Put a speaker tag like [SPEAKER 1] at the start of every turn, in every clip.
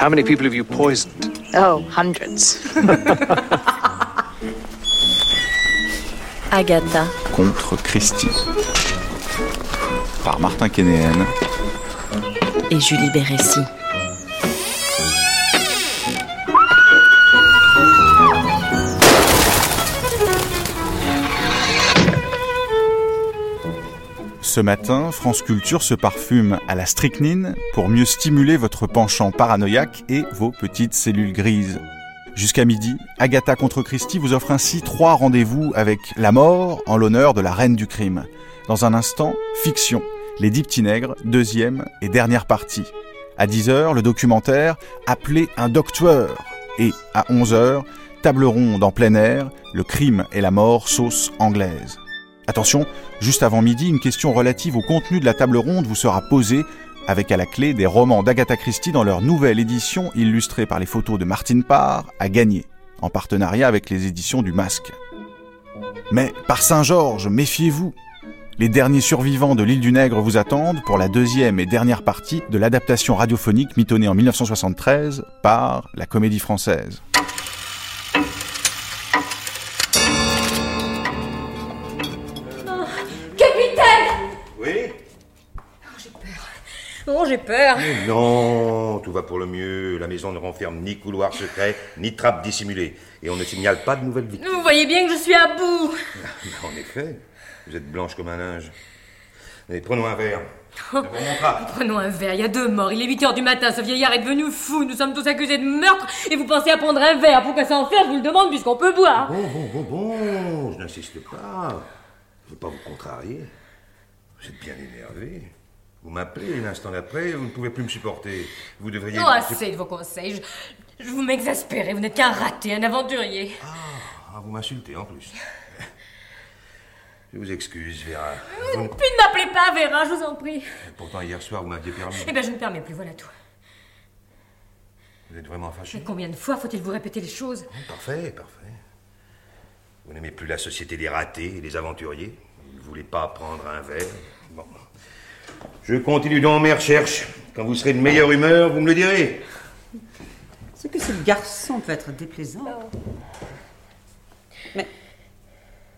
[SPEAKER 1] How many people have you poisoned?
[SPEAKER 2] Oh, hundreds.
[SPEAKER 3] Agatha.
[SPEAKER 4] Contre Christie. Par Martin Kénéen.
[SPEAKER 3] Et Julie Bérécy.
[SPEAKER 4] Ce matin, France Culture se parfume à la strychnine pour mieux stimuler votre penchant paranoïaque et vos petites cellules grises. Jusqu'à midi, Agatha contre Christie vous offre ainsi trois rendez-vous avec la mort en l'honneur de la reine du crime. Dans un instant, fiction, les dix petits deuxième et dernière partie. À 10h, le documentaire Appelez un docteur. Et à 11h, table ronde en plein air, le crime et la mort sauce anglaise. Attention, juste avant midi, une question relative au contenu de la table ronde vous sera posée avec à la clé des romans d'Agatha Christie dans leur nouvelle édition illustrée par les photos de Martine Parr à gagner, en partenariat avec les éditions du Masque. Mais par Saint-Georges, méfiez-vous Les derniers survivants de l'île du Nègre vous attendent pour la deuxième et dernière partie de l'adaptation radiophonique mitonnée en 1973 par la Comédie Française.
[SPEAKER 5] Oh, j'ai peur.
[SPEAKER 6] Mais Non, tout va pour le mieux. La maison ne renferme ni couloir secret, ni trappe dissimulée. Et on ne signale pas de nouvelles victimes.
[SPEAKER 5] Vous voyez bien que je suis à bout.
[SPEAKER 6] En effet, vous êtes blanche comme un linge. Allez, prenons un verre. Remontera.
[SPEAKER 5] Prenons un verre, il y a deux morts, il est 8 heures du matin, ce vieillard est devenu fou, nous sommes tous accusés de meurtre, et vous pensez à prendre un verre, pourquoi ça en faire, je vous le demande, puisqu'on peut boire.
[SPEAKER 6] Bon, bon, bon, bon, je n'insiste pas. Je ne veux pas vous contrarier. Vous êtes bien énervé. Vous m'appelez, et l'instant d'après, vous ne pouvez plus me supporter. Vous devriez...
[SPEAKER 5] Oh, assez de vos conseils, je, je vous m'exaspérez, vous n'êtes qu'un raté, un aventurier.
[SPEAKER 6] Ah, vous m'insultez en plus. Je vous excuse, Vera. Vous ne-
[SPEAKER 5] Puis ne m'appelez pas Vera, je vous en prie.
[SPEAKER 6] Pourtant, hier soir, vous m'aviez permis.
[SPEAKER 5] Eh bien, je ne permets plus, voilà tout.
[SPEAKER 6] Vous êtes vraiment fâché
[SPEAKER 5] Mais combien de fois faut-il vous répéter les choses?
[SPEAKER 6] Parfait, parfait. Vous n'aimez plus la société des ratés et des aventuriers Vous ne voulez pas prendre un verre. Je continue donc mes recherches. Quand vous serez de meilleure humeur, vous me le direz.
[SPEAKER 7] C'est que ce garçon peut être déplaisant. Mais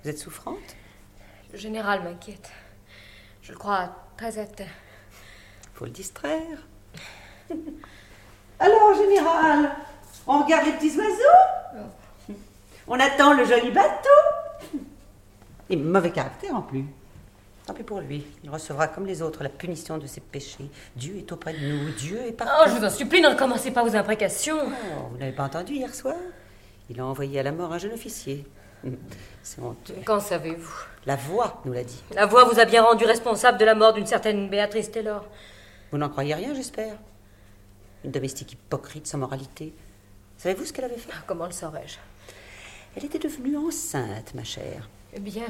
[SPEAKER 7] vous êtes souffrante?
[SPEAKER 5] Le général m'inquiète. Je le crois très atteint.
[SPEAKER 7] Faut le distraire. Alors, général, on regarde les petits oiseaux? On attend le joli bateau? Et mauvais caractère en plus. Tant pis pour lui. Il recevra comme les autres la punition de ses péchés. Dieu est auprès de nous. Dieu est partout.
[SPEAKER 5] Oh, je vous en supplie, ne recommencez pas vos imprécations.
[SPEAKER 7] Oh, vous n'avez pas entendu hier soir? Il a envoyé à la mort un jeune officier. C'est honteux.
[SPEAKER 5] Qu'en savez-vous?
[SPEAKER 7] La voix nous l'a dit.
[SPEAKER 5] La voix vous a bien rendu responsable de la mort d'une certaine Béatrice Taylor.
[SPEAKER 7] Vous n'en croyez rien, j'espère? Une domestique hypocrite sans moralité. Savez-vous ce qu'elle avait fait?
[SPEAKER 5] Ah, Comment le saurais-je?
[SPEAKER 7] Elle était devenue enceinte, ma chère.
[SPEAKER 5] Eh bien,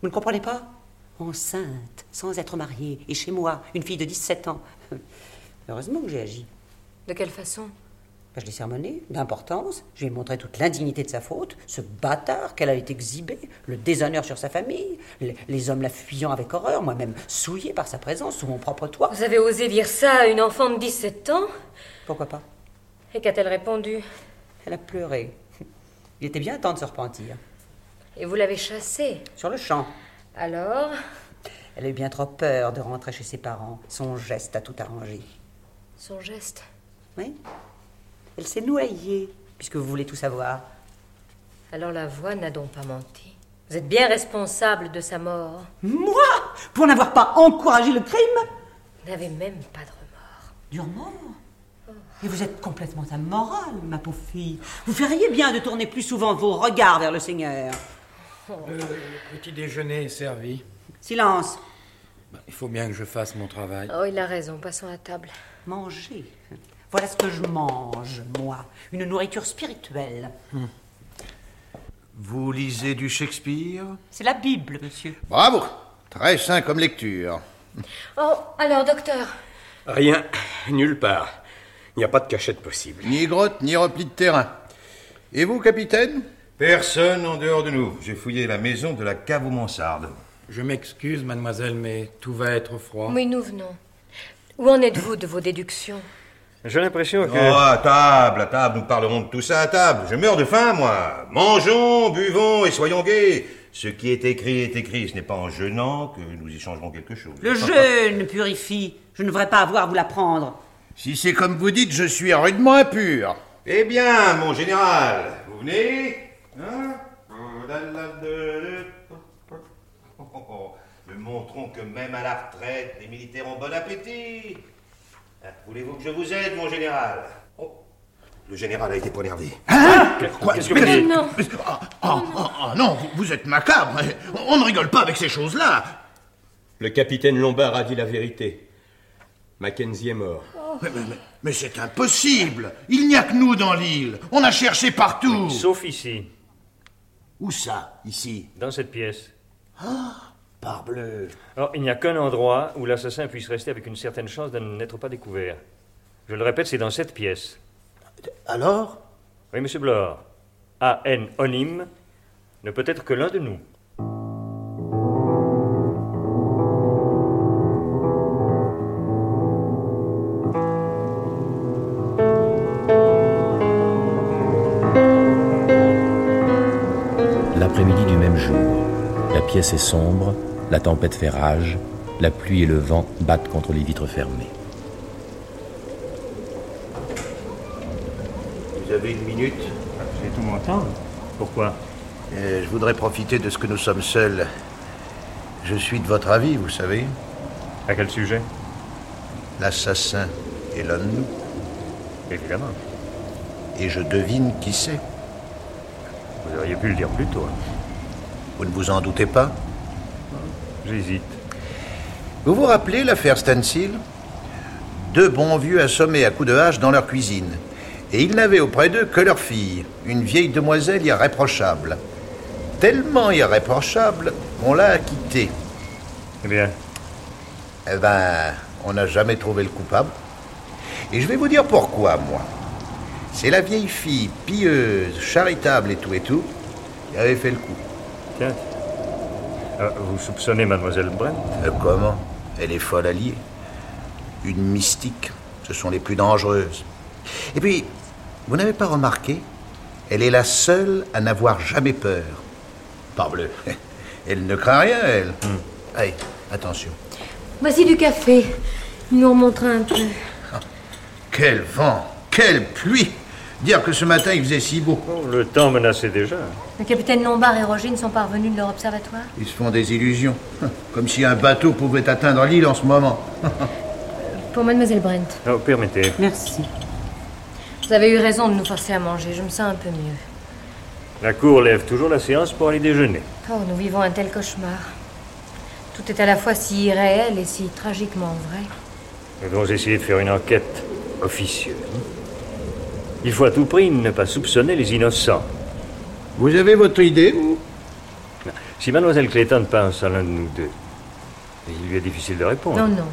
[SPEAKER 7] Vous ne comprenez pas? Enceinte, sans être mariée, et chez moi, une fille de 17 ans. Heureusement que j'ai agi.
[SPEAKER 5] de quelle façon?
[SPEAKER 7] Ben, je l'ai sermonné, d'importance. Je lui ai montré toute l'indignité de sa faute, ce bâtard qu'elle allait exhiber, le déshonneur sur sa famille, les, les hommes la fuyant avec horreur, moi-même souillé par sa présence sous mon propre toit.
[SPEAKER 5] Vous avez osé dire ça à une enfant de 17 ans?
[SPEAKER 7] Pourquoi pas?
[SPEAKER 5] Et qu'a-t-elle répondu?
[SPEAKER 7] Elle a pleuré. Il était bien temps de se repentir.
[SPEAKER 5] Et vous l'avez chassée?
[SPEAKER 7] Sur le champ.
[SPEAKER 5] Alors
[SPEAKER 7] Elle a eu bien trop peur de rentrer chez ses parents. Son geste a tout arrangé.
[SPEAKER 5] Son geste
[SPEAKER 7] Oui Elle s'est noyée, puisque vous voulez tout savoir.
[SPEAKER 5] Alors la voix n'a donc pas menti. Vous êtes bien responsable de sa mort.
[SPEAKER 7] Moi? Pour n'avoir pas encouragé le crime?
[SPEAKER 5] Vous n'avez même pas de remords.
[SPEAKER 7] Du remords Et vous êtes complètement immoral, ma pauvre fille. Vous feriez bien de tourner plus souvent vos regards vers le Seigneur.
[SPEAKER 8] Le petit déjeuner est servi.
[SPEAKER 7] Silence
[SPEAKER 8] Ben, Il faut bien que je fasse mon travail.
[SPEAKER 5] Oh, il a raison, passons à table.
[SPEAKER 7] Manger. Voilà ce que je mange, moi. Une nourriture spirituelle.
[SPEAKER 9] Vous lisez du Shakespeare?
[SPEAKER 7] C'est la Bible, monsieur.
[SPEAKER 9] Bravo Très sain comme lecture.
[SPEAKER 5] Oh, alors, docteur,
[SPEAKER 10] Rien, nulle part. Il n'y a pas de cachette possible.
[SPEAKER 9] Ni grotte, ni repli de terrain. Et vous, capitaine?
[SPEAKER 6] Personne en dehors de nous. J'ai fouillé la maison de la cave aux mansardes.
[SPEAKER 8] Je m'excuse, mademoiselle, mais tout va être froid.
[SPEAKER 5] oui, nous venons. Où en êtes-vous de vos déductions?
[SPEAKER 10] J'ai l'impression que...
[SPEAKER 6] Oh, à table, à table, nous parlerons de tout ça à table. Je meurs de faim, moi. Mangeons, buvons et soyons gais. Ce qui est écrit est écrit. Ce n'est pas en jeûnant que nous y changerons quelque chose.
[SPEAKER 7] Le jeûne purifie. Je ne devrais pas avoir à vous l'apprendre.
[SPEAKER 11] Si c'est comme vous dites, je suis rudement impur.
[SPEAKER 6] Eh bien, mon général, vous venez? Hein Nous montrons que même à la retraite, les militaires ont bon appétit. Ah, Voulez-vous que je vous aide, mon général? Oh, Le général a été poignardé.
[SPEAKER 11] Quoi
[SPEAKER 10] Qu'est-ce que vous dites
[SPEAKER 5] Non.
[SPEAKER 11] Ah, ah, non, vous, êtes macabre. On ne rigole pas avec ces choses-là.
[SPEAKER 10] Le capitaine Lombard a dit la vérité. Mackenzie est mort.
[SPEAKER 11] Mais, mais- mais- mais c'est impossible. Il n'y a que nous dans l'île. On a cherché partout.
[SPEAKER 1] Sauf ici,
[SPEAKER 11] Où ça, ici?
[SPEAKER 1] Dans cette pièce.
[SPEAKER 11] Parbleu.
[SPEAKER 1] Alors, il n'y a qu'un endroit où l'assassin puisse rester avec une certaine chance de n'être pas découvert. Je le répète, c'est dans cette pièce.
[SPEAKER 11] Alors?
[SPEAKER 1] Oui, monsieur Blore. A.N. Onim ne peut être que l'un de nous.
[SPEAKER 2] L'après-midi du même jour, la pièce est sombre, la tempête fait rage, la pluie et le vent battent contre les vitres fermées.
[SPEAKER 6] Vous avez une minute?
[SPEAKER 1] J'ai tout mon temps. Pourquoi?
[SPEAKER 11] Euh, Je voudrais profiter de ce que nous sommes seuls. Je suis de votre avis, vous savez.
[SPEAKER 1] À quel sujet?
[SPEAKER 11] L'assassin est l'un de nous.
[SPEAKER 1] Évidemment.
[SPEAKER 11] Et je devine qui c'est.
[SPEAKER 1] Vous auriez pu le dire plus tôt.
[SPEAKER 11] Vous ne vous en doutez pas
[SPEAKER 1] J'hésite.
[SPEAKER 11] Vous vous rappelez l'affaire Stencil Deux bons vieux assommés à coups de hache dans leur cuisine. Et ils n'avaient auprès d'eux que leur fille, une vieille demoiselle irréprochable. Tellement irréprochable qu'on l'a acquittée.
[SPEAKER 1] Eh bien,
[SPEAKER 11] Eh ben, on n'a jamais trouvé le coupable. Et je vais vous dire pourquoi, moi. C'est la vieille fille, pieuse, charitable et tout et tout, qui avait fait le coup.
[SPEAKER 1] tiens. Ah, vous soupçonnez mademoiselle Brent
[SPEAKER 11] Euh, comment? Elle est folle alliée. Une mystique. Ce sont les plus dangereuses. Et puis, vous n'avez pas remarqué Elle est la seule à n'avoir jamais peur. Parbleu. Elle ne craint rien, elle. Allez, attention.
[SPEAKER 5] Voici du café. Il nous remontera un peu.
[SPEAKER 11] Quel vent Quelle pluie Dire que ce matin il faisait si beau.
[SPEAKER 1] Oh, Le temps menaçait déjà.
[SPEAKER 5] Le capitaine Lombard et Roger ne sont pas revenus de leur observatoire?
[SPEAKER 11] Ils se font des illusions. Comme si un bateau pouvait atteindre l'île en ce moment.
[SPEAKER 5] Pour mademoiselle Brent.
[SPEAKER 1] Oh, permettez.
[SPEAKER 7] Merci.
[SPEAKER 5] Vous avez eu raison de nous forcer à manger. Je me sens un peu mieux.
[SPEAKER 1] La cour lève toujours la séance pour aller déjeuner.
[SPEAKER 5] Oh, nous vivons un tel cauchemar. Tout est à la fois si irréel et si tragiquement vrai.
[SPEAKER 1] Nous devons essayer de faire une enquête officieuse. Il faut à tout prix ne pas soupçonner les innocents.
[SPEAKER 11] Vous avez votre idée, vous?
[SPEAKER 1] Si mademoiselle Clayton pense à l'un de nous deux, il lui est difficile de répondre.
[SPEAKER 5] Non, non.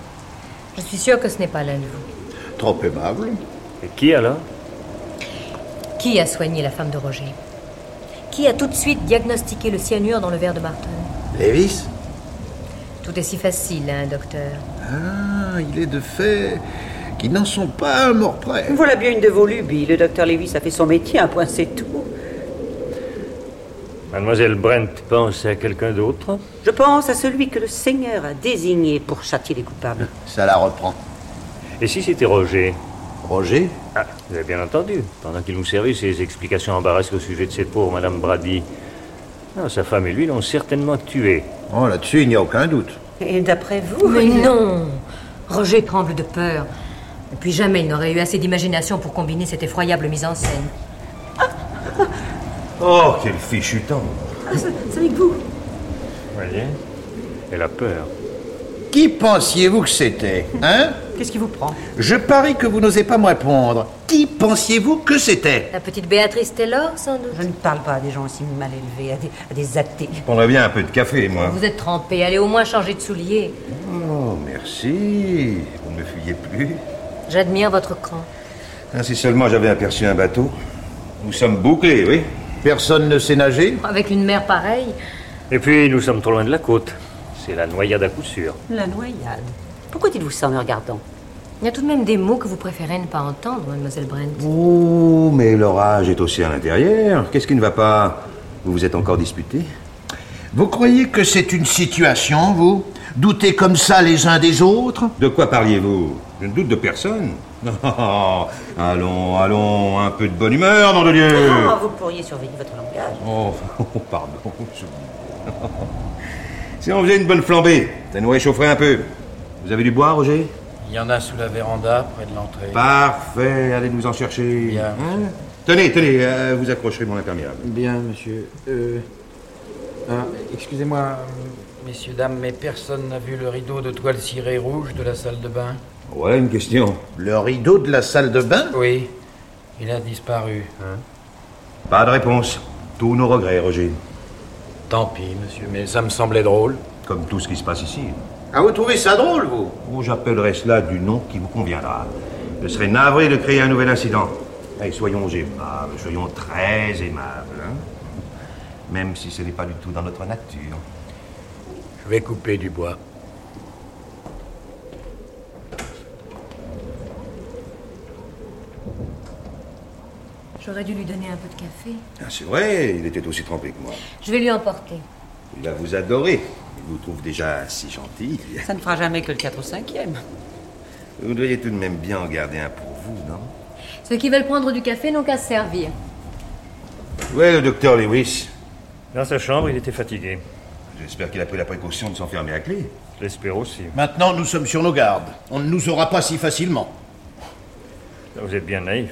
[SPEAKER 5] Je suis sûre que ce n'est pas l'un de vous.
[SPEAKER 11] Trop aimable.
[SPEAKER 1] Et qui alors?
[SPEAKER 5] Qui a soigné la femme de Roger? Qui a tout de suite diagnostiqué le cyanure dans le verre de Martin
[SPEAKER 11] Lévis?
[SPEAKER 5] Tout est si facile, hein, docteur.
[SPEAKER 11] Ah, il est de fait qu'ils n'en sont pas à mort près.
[SPEAKER 7] Voilà bien une de vos lubies. Le docteur Lévis a fait son métier, un point c'est tout.
[SPEAKER 1] Mademoiselle Brent pense à quelqu'un d'autre?
[SPEAKER 7] Je pense à celui que le Seigneur a désigné pour châtier les coupables.
[SPEAKER 11] Ça la reprend.
[SPEAKER 1] Et si c'était Roger?
[SPEAKER 11] Roger?
[SPEAKER 1] Ah, vous avez bien entendu. Pendant qu'il nous servait ses explications embarrassées au sujet de cette pauvre Madame Brady. Ah, sa femme et lui l'ont certainement tué.
[SPEAKER 11] Oh, là-dessus, il n'y a aucun doute.
[SPEAKER 7] Et d'après vous?
[SPEAKER 5] Mais non Roger tremble de peur. Et puis jamais il n'aurait eu assez d'imagination pour combiner cette effroyable mise en scène.
[SPEAKER 6] Oh, quel fichu temps
[SPEAKER 7] Ah, c'est avec vous.
[SPEAKER 1] Voyez Elle a peur.
[SPEAKER 11] Qui pensiez-vous que c'était Hein?
[SPEAKER 7] Qu'est-ce qui vous prend?
[SPEAKER 11] Je parie que vous n'osez pas me répondre. Qui pensiez-vous que c'était?
[SPEAKER 5] La petite Béatrice Taylor, sans doute
[SPEAKER 7] Je ne parle pas à des gens aussi mal élevés, à des, à des athées.
[SPEAKER 6] Je prendrais bien un peu de café, moi.
[SPEAKER 5] Vous êtes trempé, allez au moins changer de souliers.
[SPEAKER 6] Oh, merci. Vous ne me fuyez plus.
[SPEAKER 5] J'admire votre cran.
[SPEAKER 6] Ah, si seulement j'avais aperçu un bateau. Nous sommes bouclés, oui.
[SPEAKER 11] Personne ne sait nager
[SPEAKER 5] Avec une mer pareille,
[SPEAKER 1] Et puis, nous sommes trop loin de la côte. C'est la noyade à coup sûr.
[SPEAKER 7] La noyade. Pourquoi dites-vous ça en me regardant?
[SPEAKER 5] Il y a tout de même des mots que vous préférez ne pas entendre, mademoiselle Brent.
[SPEAKER 6] Oh, mais l'orage est aussi à l'intérieur. Qu'est-ce qui ne va pas? Vous vous êtes encore disputé?
[SPEAKER 11] Vous croyez que c'est une situation, vous? Doutez comme ça les uns des autres?
[SPEAKER 6] De quoi parliez-vous? Je ne doute de personne. Oh, allons, allons, un peu de bonne humeur, nom de Dieu
[SPEAKER 7] Ah, vous pourriez surveiller votre langage.
[SPEAKER 6] Oh, pardon. je- si on faisait une bonne flambée, ça nous réchaufferait un peu. Vous avez du bois, Roger?
[SPEAKER 8] Il y en a sous la véranda, près de l'entrée.
[SPEAKER 6] Parfait, allez nous en chercher.
[SPEAKER 8] Bien.
[SPEAKER 6] Hein? tenez, tenez, euh, vous accrocherez mon imperméable.
[SPEAKER 8] Bien, monsieur. Euh. Ah, Excusez-moi, messieurs, dames, mais personne n'a vu le rideau de toile cirée rouge de la salle de bain
[SPEAKER 6] Voilà une question.
[SPEAKER 11] Le rideau de la salle de bain?
[SPEAKER 8] Oui. Il a disparu.
[SPEAKER 6] Pas de réponse. Tous nos regrets, Roger.
[SPEAKER 8] Tant pis, monsieur, mais ça me semblait drôle.
[SPEAKER 6] Comme tout ce qui se passe ici.
[SPEAKER 11] Ah, vous trouvez ça drôle, vous?
[SPEAKER 6] Oh, J'appellerai cela du nom qui vous conviendra. Je serais navré de créer un nouvel incident. Allez, soyons aimables, soyons très aimables. hein. Même si ce n'est pas du tout dans notre nature.
[SPEAKER 8] Je vais couper du bois.
[SPEAKER 5] J'aurais dû lui donner un peu de café.
[SPEAKER 6] Ah, c'est vrai, il était aussi trempé que moi.
[SPEAKER 5] Je vais lui emporter.
[SPEAKER 6] Il va vous adorer. Il vous trouve déjà si gentil.
[SPEAKER 7] Ça ne fera jamais que le 4 ou 5e.
[SPEAKER 6] Vous devriez tout de même bien en garder un pour vous, non?
[SPEAKER 5] Ceux qui veulent prendre du café n'ont qu'à se servir.
[SPEAKER 6] Où est le docteur Lewis
[SPEAKER 1] Dans sa chambre, il était fatigué.
[SPEAKER 6] J'espère qu'il a pris la précaution de s'enfermer à clé.
[SPEAKER 1] Je l'espère aussi.
[SPEAKER 11] Maintenant, nous sommes sur nos gardes. On ne nous aura pas si facilement.
[SPEAKER 1] Là, vous êtes bien naïf.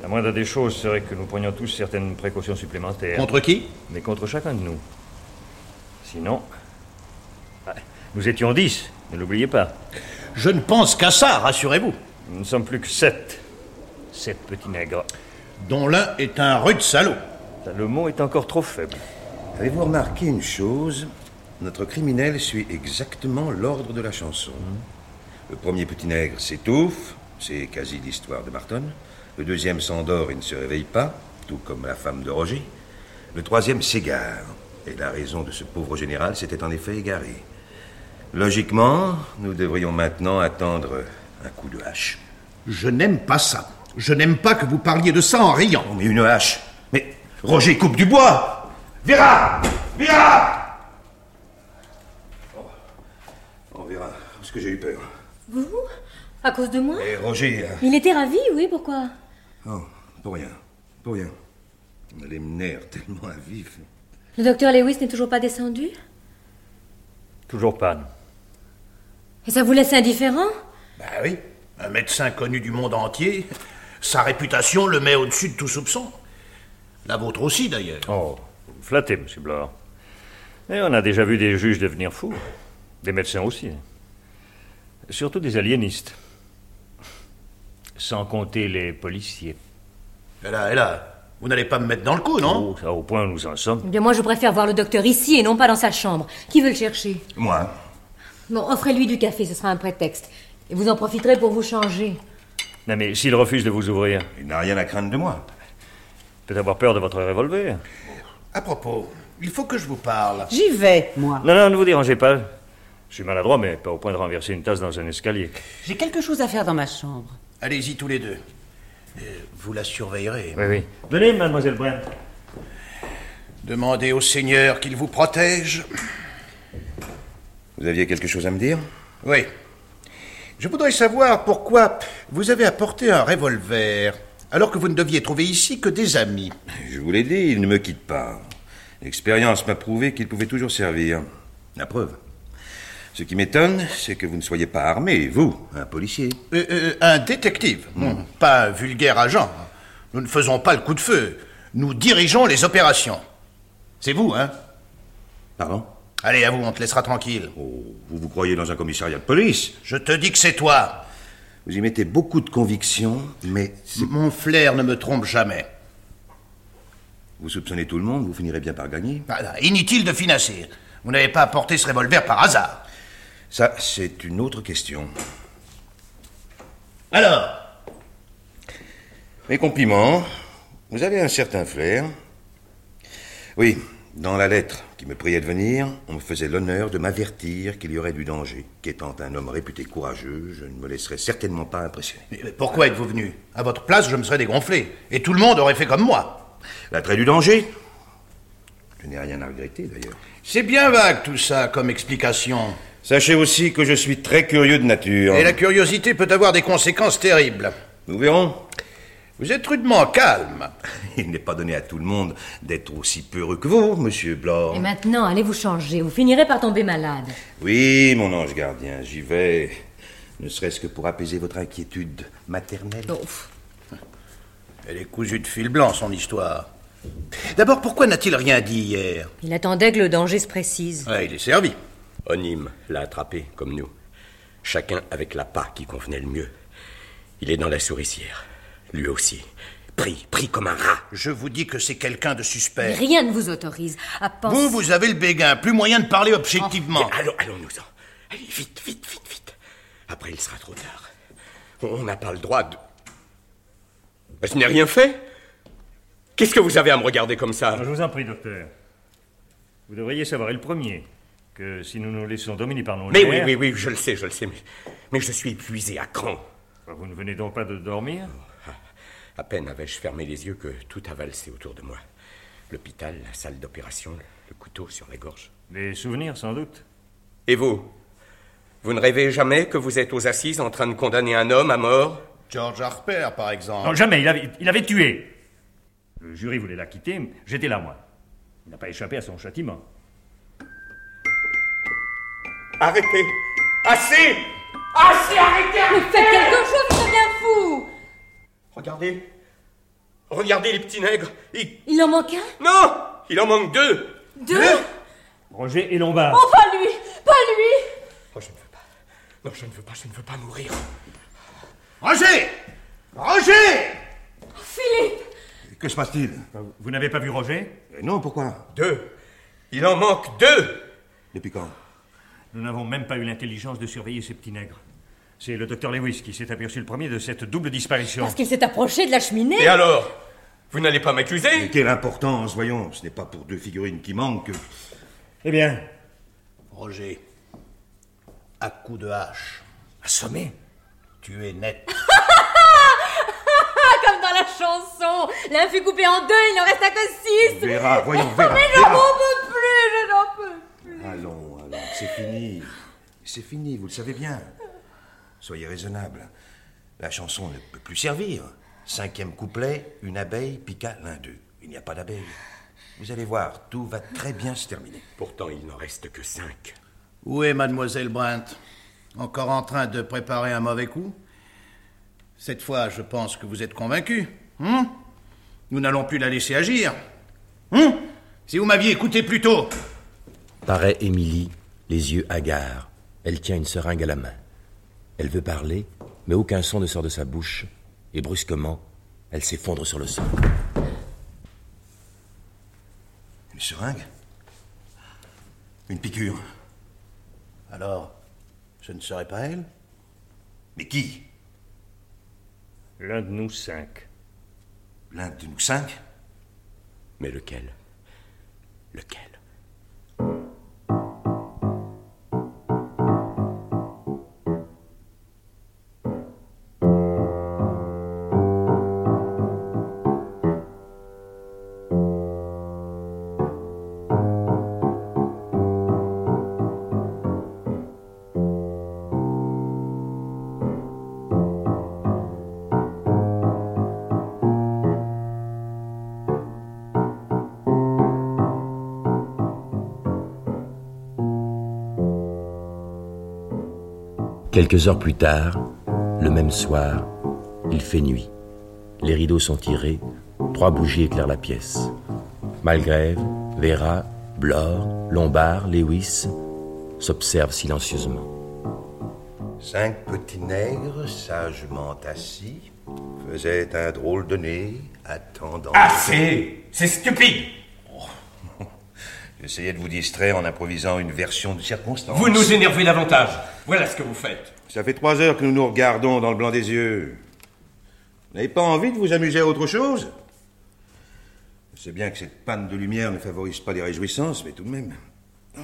[SPEAKER 1] La moindre des choses serait que nous prenions tous certaines précautions supplémentaires.
[SPEAKER 11] Contre qui?
[SPEAKER 1] Mais contre chacun de nous. Sinon. ah, Nous étions dix, ne l'oubliez pas.
[SPEAKER 11] Je ne pense qu'à ça, rassurez-vous.
[SPEAKER 1] Nous ne sommes plus que sept. Sept petits nègres.
[SPEAKER 11] Dont l'un est un rude salaud.
[SPEAKER 1] Le mot est encore trop faible.
[SPEAKER 6] Avez-vous remarqué une chose? Notre criminel suit exactement l'ordre de la chanson. Le premier petit nègre s'étouffe, c'est quasi l'histoire de Marton. Le deuxième s'endort et ne se réveille pas, tout comme la femme de Roger. Le troisième s'égare, et la raison de ce pauvre général s'était en effet égarée. Logiquement, nous devrions maintenant attendre un coup de hache.
[SPEAKER 11] Je n'aime pas ça. Je n'aime pas que vous parliez de ça en riant.
[SPEAKER 6] Oh, mais une hache Roger coupe du bois Vera Vera Oh, oh Vera, parce que j'ai eu peur.
[SPEAKER 5] Vous À cause de moi
[SPEAKER 6] Et Roger... euh,
[SPEAKER 5] Il était ravi, oui, pourquoi
[SPEAKER 6] Oh, pour rien, pour rien. On a les nerfs tellement à vif.
[SPEAKER 5] Le docteur Lewis n'est toujours pas descendu
[SPEAKER 1] Toujours pas. non.
[SPEAKER 5] Et ça vous laisse indifférent
[SPEAKER 11] Bah oui, un médecin connu du monde entier, sa réputation le met au-dessus de tout soupçon. La vôtre aussi, d'ailleurs.
[SPEAKER 1] Oh, vous me flattez, monsieur Blore. Et on a déjà vu des juges devenir fous. Des médecins aussi. Surtout des aliénistes. Sans compter les policiers.
[SPEAKER 11] Et là, et là, vous n'allez pas me mettre dans le coup, non?
[SPEAKER 1] Oh, ça, au point où nous en sommes.
[SPEAKER 5] Eh bien, moi, je préfère voir le docteur ici et non pas dans sa chambre. Qui veut le chercher?
[SPEAKER 6] Moi
[SPEAKER 5] Bon, offrez-lui du café, ce sera un prétexte. Et vous en profiterez pour vous changer.
[SPEAKER 1] Non, mais s'il refuse de vous ouvrir,
[SPEAKER 6] Il n'a rien à craindre de moi.
[SPEAKER 1] Peut avoir peur de votre revolver.
[SPEAKER 11] À propos, il faut que je vous parle.
[SPEAKER 7] J'y vais, moi.
[SPEAKER 1] Non, non, ne vous dérangez pas. Je suis maladroit, mais pas au point de renverser une tasse dans un escalier.
[SPEAKER 7] J'ai quelque chose à faire dans ma chambre.
[SPEAKER 11] Allez-y tous les deux. Euh, Vous la surveillerez.
[SPEAKER 1] Oui, oui. Venez, mademoiselle Brent.
[SPEAKER 11] Demandez au Seigneur qu'il vous protège.
[SPEAKER 6] Vous aviez quelque chose à me dire?
[SPEAKER 11] Oui. Je voudrais savoir pourquoi vous avez apporté un revolver alors que vous ne deviez trouver ici que des amis.
[SPEAKER 6] Je vous l'ai dit, il ne me quitte pas. L'expérience m'a prouvé qu'il pouvait toujours servir. La preuve. Ce qui m'étonne, c'est que vous ne soyez pas armé, vous, un policier.
[SPEAKER 11] Euh, euh, un détective, non, pas un vulgaire agent. Nous ne faisons pas le coup de feu. Nous dirigeons les opérations. C'est vous, hein?
[SPEAKER 6] Pardon?
[SPEAKER 11] Allez, à vous, on te laissera tranquille.
[SPEAKER 6] Oh, vous vous croyez dans un commissariat de police?
[SPEAKER 11] Je te dis que c'est toi.
[SPEAKER 6] Vous y mettez beaucoup de conviction, mais
[SPEAKER 11] Mon flair ne me trompe jamais.
[SPEAKER 6] vous soupçonnez tout le monde, vous finirez bien par gagner.
[SPEAKER 11] Voilà, inutile de finasser. Vous n'avez pas apporté ce revolver par hasard.
[SPEAKER 6] Ça, c'est une autre question.
[SPEAKER 11] Alors?
[SPEAKER 6] Mes compliments. Vous avez un certain flair. Oui, Dans la lettre qui me priait de venir, on me faisait l'honneur de m'avertir qu'il y aurait du danger. Qu'étant un homme réputé courageux, je ne me laisserais certainement pas impressionner.
[SPEAKER 11] Mais pourquoi êtes-vous venu? À votre place, je me serais dégonflé. Et tout le monde aurait fait comme moi.
[SPEAKER 6] L'attrait du danger? Je n'ai rien à regretter d'ailleurs.
[SPEAKER 11] C'est bien vague tout ça comme explication.
[SPEAKER 6] Sachez aussi que je suis très curieux de nature.
[SPEAKER 11] Et la curiosité peut avoir des conséquences terribles.
[SPEAKER 6] Nous verrons.
[SPEAKER 11] Vous êtes rudement calme.
[SPEAKER 6] Il n'est pas donné à tout le monde d'être aussi peureux que vous, monsieur Blore.
[SPEAKER 5] Et maintenant, allez vous changer, vous finirez par tomber malade.
[SPEAKER 6] Oui, mon ange gardien, j'y vais. Ne serait-ce que pour apaiser votre inquiétude maternelle.
[SPEAKER 11] Elle est cousue de fil blanc, son histoire. D'abord, pourquoi n'a-t-il rien dit hier?
[SPEAKER 5] Il attendait que le danger se précise.
[SPEAKER 11] Ouais, il est servi.
[SPEAKER 10] Onim l'a attrapé, comme nous. Chacun avec la part qui convenait le mieux. Il est dans la souricière. Lui aussi. Pris, pris comme un rat.
[SPEAKER 11] Je vous dis que c'est quelqu'un de suspect.
[SPEAKER 5] rien ne vous autorise à penser.
[SPEAKER 11] Vous, vous avez le béguin. Plus moyen de parler objectivement.
[SPEAKER 10] Mais allons, allons-nous-en. Allez, vite, vite, vite, vite. Après, il sera trop tard. On n'a pas le droit de... Je n'ai rien fait Qu'est-ce que vous avez à me regarder comme ça?
[SPEAKER 1] Je vous en prie, docteur. Vous devriez savoir, et le premier, que si nous nous laissons dominer par nos
[SPEAKER 10] Mais oui,
[SPEAKER 1] nerfs-
[SPEAKER 10] oui, oui, je le sais, je le sais, mais, mais je suis épuisé à cran.
[SPEAKER 1] Vous ne venez donc pas de dormir?
[SPEAKER 10] À peine avais-je fermé les yeux que tout a valsé autour de moi. L'hôpital, la salle d'opération, le couteau sur la gorge.
[SPEAKER 1] Des souvenirs, sans doute.
[SPEAKER 10] Et vous? Vous ne rêvez jamais que vous êtes aux assises en train de condamner un homme à mort?
[SPEAKER 11] George Harper, par exemple.
[SPEAKER 1] Non, jamais, il avait, il avait tué. Le jury voulait l'acquitter, j'étais là, moi. Il n'a pas échappé à son châtiment.
[SPEAKER 10] Arrêtez Assez Assez, arrêtez,
[SPEAKER 5] Mais faites quelque chose, ça devient fou
[SPEAKER 10] Regardez. Regardez les petits nègres. Il...
[SPEAKER 5] Il en manque un?
[SPEAKER 10] Non Il en manque deux.
[SPEAKER 5] Deux
[SPEAKER 1] Roger et Lombard.
[SPEAKER 5] Oh, pas lui Pas lui.
[SPEAKER 10] Oh, je ne veux pas. Non, je ne veux pas, je ne veux pas mourir.
[SPEAKER 11] Roger! Roger!
[SPEAKER 5] Philippe!
[SPEAKER 6] Que se passe-t-il?
[SPEAKER 1] Vous, n'avez pas vu Roger?
[SPEAKER 6] Euh, Non, pourquoi?
[SPEAKER 10] Deux. Il en manque deux.
[SPEAKER 6] Depuis quand?
[SPEAKER 1] Nous n'avons même pas eu l'intelligence de surveiller ces petits nègres. C'est le docteur Lewis qui s'est aperçu le premier de cette double disparition.
[SPEAKER 5] Parce qu'il s'est approché de la cheminée
[SPEAKER 10] Et alors Vous n'allez pas
[SPEAKER 6] Mais
[SPEAKER 10] m'accuser
[SPEAKER 6] quelle importance, voyons. Ce n'est pas pour deux figurines qui manquent que...
[SPEAKER 1] Eh bien,
[SPEAKER 11] Roger, à coups de hache,
[SPEAKER 1] assommé.
[SPEAKER 11] tu es net.
[SPEAKER 5] Ah, comme dans la chanson L'un fut coupé en deux, il n'en resta que six
[SPEAKER 6] Verra, voyons, verra.
[SPEAKER 5] Mais je n'en peux plus, je n'en peux plus
[SPEAKER 6] Allons, allons, c'est fini. C'est fini, vous le savez bien. Soyez raisonnable. La chanson ne peut plus servir. Cinquième couplet, une abeille piqua l'un d'eux. Il n'y a pas d'abeille. Vous allez voir, tout va très bien se terminer.
[SPEAKER 10] Pourtant, il n'en reste que cinq.
[SPEAKER 11] Où est mademoiselle Brent Encore en train de préparer un mauvais coup? Cette fois, je pense que vous êtes convaincu. Hein? Nous n'allons plus la laisser agir. Hein? Si vous m'aviez écouté plus tôt.
[SPEAKER 2] Paraît Émilie, les yeux hagards. Elle tient une seringue à la main. Elle veut parler, mais aucun son ne sort de sa bouche, et brusquement, elle s'effondre sur le sol.
[SPEAKER 6] Une seringue? Une piqûre?
[SPEAKER 11] Alors, ce ne serait pas elle?
[SPEAKER 6] Mais qui?
[SPEAKER 1] L'un de nous cinq.
[SPEAKER 6] L'un de nous cinq?
[SPEAKER 10] Mais lequel? Lequel?
[SPEAKER 2] Quelques heures plus tard, le même soir, il fait nuit. Les rideaux sont tirés, trois bougies éclairent la pièce. Malgrève, Vera, Blore, Lombard, Lewis s'observent silencieusement.
[SPEAKER 6] Cinq petits nègres, sagement assis, faisaient un drôle de nez, attendant...
[SPEAKER 10] Assez C'est stupide
[SPEAKER 6] J'essayais de vous distraire en improvisant une version de circonstance.
[SPEAKER 10] Vous nous énervez davantage. Voilà ce que vous faites.
[SPEAKER 6] Ça fait trois heures que nous nous regardons dans le blanc des yeux. Vous n'avez pas envie de vous amuser à autre chose? Je sais bien que cette panne de lumière ne favorise pas les réjouissances, mais tout de même. Oh.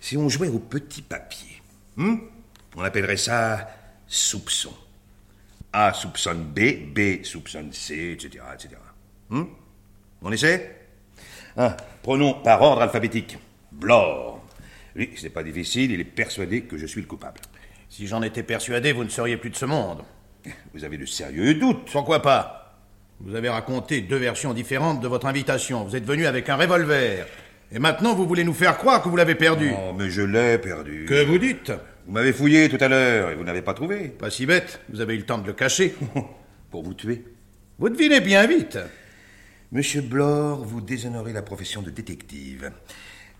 [SPEAKER 6] Si on jouait au petit papier, hmm on appellerait ça soupçon. A soupçonne B, B soupçonne C, etc. etc. Hmm on essaie? Ah, Prenons par ordre alphabétique. Blore. Lui, c'est pas difficile, il est persuadé que je suis le coupable.
[SPEAKER 9] Si j'en étais persuadé, vous ne seriez plus de ce monde.
[SPEAKER 6] Vous avez de sérieux doutes
[SPEAKER 9] Pourquoi pas Vous avez raconté deux versions différentes de votre invitation. Vous êtes venu avec un revolver. Et maintenant, vous voulez nous faire croire que vous l'avez perdu.
[SPEAKER 6] Oh, mais je l'ai perdu.
[SPEAKER 9] Que vous dites
[SPEAKER 6] Vous m'avez fouillé tout à l'heure et vous n'avez pas trouvé.
[SPEAKER 9] Pas si bête, vous avez eu le temps de le cacher.
[SPEAKER 6] Pour vous tuer.
[SPEAKER 9] Vous devinez bien vite.
[SPEAKER 6] Monsieur Blore, vous déshonorez la profession de détective.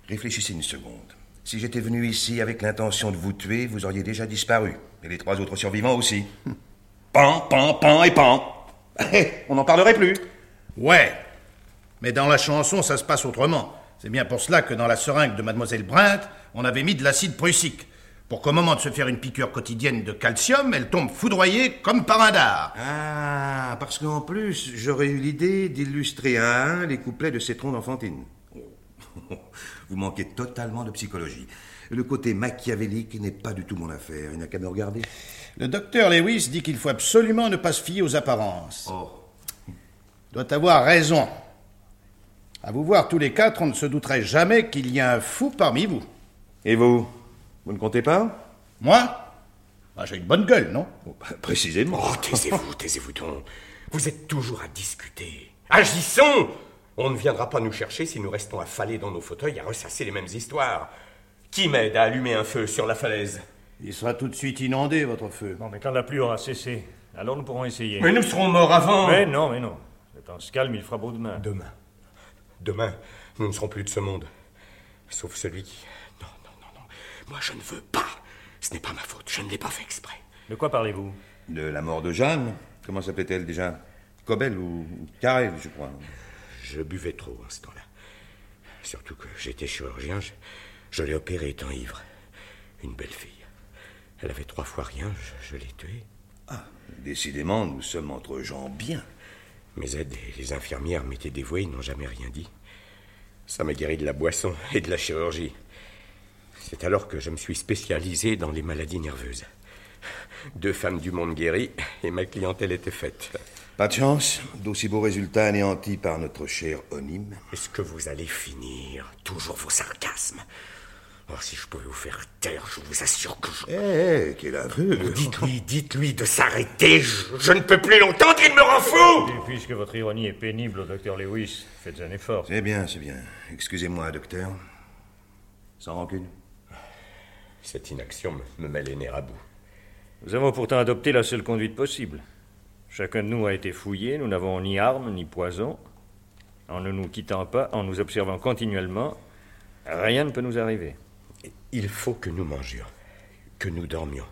[SPEAKER 6] Réfléchissez une seconde. Si j'étais venu ici avec l'intention de vous tuer, vous auriez déjà disparu. Et les trois autres survivants aussi. pan, pan, pan et pan. On n'en parlerait plus.
[SPEAKER 9] Ouais. Mais dans la chanson, ça se passe autrement. C'est bien pour cela que dans la seringue de Mademoiselle Brint, on avait mis de l'acide prussique. Pour qu'au moment de se faire une piqûre quotidienne de calcium, elle tombe foudroyée comme par un dard.
[SPEAKER 6] Ah, parce qu'en plus, j'aurais eu l'idée d'illustrer à un les couplets de Cétron d'Enfantine. Vous manquez totalement de psychologie. Le côté machiavélique n'est pas du tout mon affaire. Il n'a qu'à me regarder.
[SPEAKER 9] Le docteur Lewis dit qu'il faut absolument ne pas se fier aux apparences.
[SPEAKER 6] Oh.
[SPEAKER 9] Doit avoir raison. À vous voir tous les quatre, on ne se douterait jamais qu'il y a un fou parmi vous.
[SPEAKER 6] Et vous? Vous ne comptez pas?
[SPEAKER 9] Moi? Ah, J'ai une bonne gueule, non?
[SPEAKER 6] Précisément.
[SPEAKER 10] Oh, taisez-vous, taisez-vous donc. Vous êtes toujours à discuter. Agissons On ne viendra pas nous chercher si nous restons affalés dans nos fauteuils à ressasser les mêmes histoires. Qui m'aide à allumer un feu sur la falaise?
[SPEAKER 9] Il sera tout de suite inondé, votre feu.
[SPEAKER 1] Non, mais quand la pluie aura cessé, alors nous pourrons essayer.
[SPEAKER 10] Mais nous serons morts avant
[SPEAKER 1] Mais non, mais non. Le temps se calme, il fera beau demain.
[SPEAKER 10] Demain. Demain, nous ne serons plus de ce monde. Sauf celui qui... Non, non, non, non. Moi, je ne veux pas. Ce n'est pas ma faute. Je ne l'ai pas fait exprès.
[SPEAKER 1] De quoi parlez-vous?
[SPEAKER 6] De la mort de Jeanne Comment s'appelait-elle déjà? Cobel ou Carrel, je crois.
[SPEAKER 10] Je buvais trop en ce temps-là. Surtout que j'étais chirurgien. Je, je l'ai opérée étant ivre. Une belle fille. Elle avait trois fois rien. Je, je l'ai tuée.
[SPEAKER 6] Ah, décidément, nous sommes entre gens bien.
[SPEAKER 10] Mes aides et les infirmières m'étaient dévouées, ils n'ont jamais rien dit. Ça m'a guéri de la boisson et de la chirurgie. C'est alors que je me suis spécialisé dans les maladies nerveuses. Deux femmes du monde guéries et ma clientèle était faite.
[SPEAKER 6] Pas de chance, d'aussi beaux résultats anéantis par notre cher Onym.
[SPEAKER 10] Est-ce que vous allez finir Toujours vos sarcasmes? Oh, si je pouvais vous faire taire, je vous assure que je...
[SPEAKER 6] Eh, quel aveu
[SPEAKER 10] Dites-lui, dites-lui de s'arrêter. Je, je ne peux plus l'entendre, il me rend fou
[SPEAKER 1] Et puisque votre ironie est pénible au docteur Lewis, faites un effort.
[SPEAKER 6] C'est bien, c'est bien. Excusez-moi, docteur. Sans rancune.
[SPEAKER 10] Cette inaction me, me met les nerfs à bout.
[SPEAKER 1] Nous avons pourtant adopté la seule conduite possible. Chacun de nous a été fouillé, nous n'avons ni armes ni poison. En ne nous quittant pas, en nous observant continuellement, rien ne peut nous arriver.
[SPEAKER 10] Il faut que nous mangions, que nous dormions.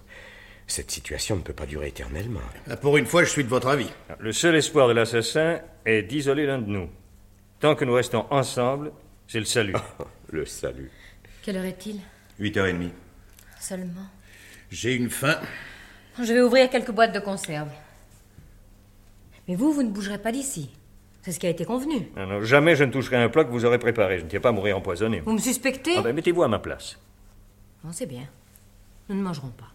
[SPEAKER 10] Cette situation ne peut pas durer éternellement.
[SPEAKER 9] Pour une fois, je suis de votre avis.
[SPEAKER 1] Le seul espoir de l'assassin est d'isoler l'un de nous. Tant que nous restons ensemble, c'est le salut.
[SPEAKER 10] Le salut.
[SPEAKER 5] Quelle heure est-il?
[SPEAKER 6] 8h30.
[SPEAKER 5] Seulement.
[SPEAKER 9] J'ai une faim.
[SPEAKER 5] Je vais ouvrir quelques boîtes de conserve. Mais vous, vous ne bougerez pas d'ici. C'est ce qui a été convenu.
[SPEAKER 1] Non, non, jamais je ne toucherai un plat que vous aurez préparé. Je ne tiens pas à mourir empoisonné.
[SPEAKER 5] Vous me suspectez
[SPEAKER 1] Ah ben, mettez-vous à ma place.
[SPEAKER 5] Non, c'est bien. Nous ne mangerons pas.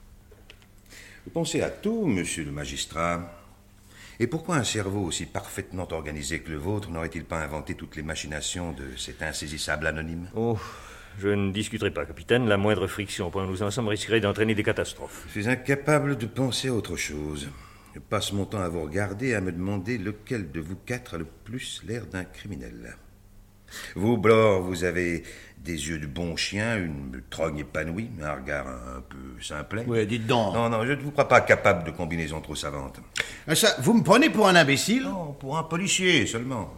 [SPEAKER 6] Vous pensez à tout, monsieur le magistrat. Et pourquoi un cerveau aussi parfaitement organisé que le vôtre n'aurait-il pas inventé toutes les machinations de cet insaisissable anonyme?
[SPEAKER 1] Oh, je ne discuterai pas, capitaine. La moindre friction au point où nous en sommes risquerait d'entraîner des catastrophes.
[SPEAKER 6] Je suis incapable de penser à autre chose. Je passe mon temps à vous regarder et à me demander lequel de vous quatre a le plus l'air d'un criminel. Vous, Blore, vous avez des yeux de bon chien, une trogne épanouie, un regard un peu simplet.
[SPEAKER 9] Ouais, dites donc.
[SPEAKER 6] Non, non, je ne vous crois pas capable de combinaisons trop savantes.
[SPEAKER 9] Ah, Ça, vous me prenez pour un imbécile?
[SPEAKER 6] Non, pour un policier seulement.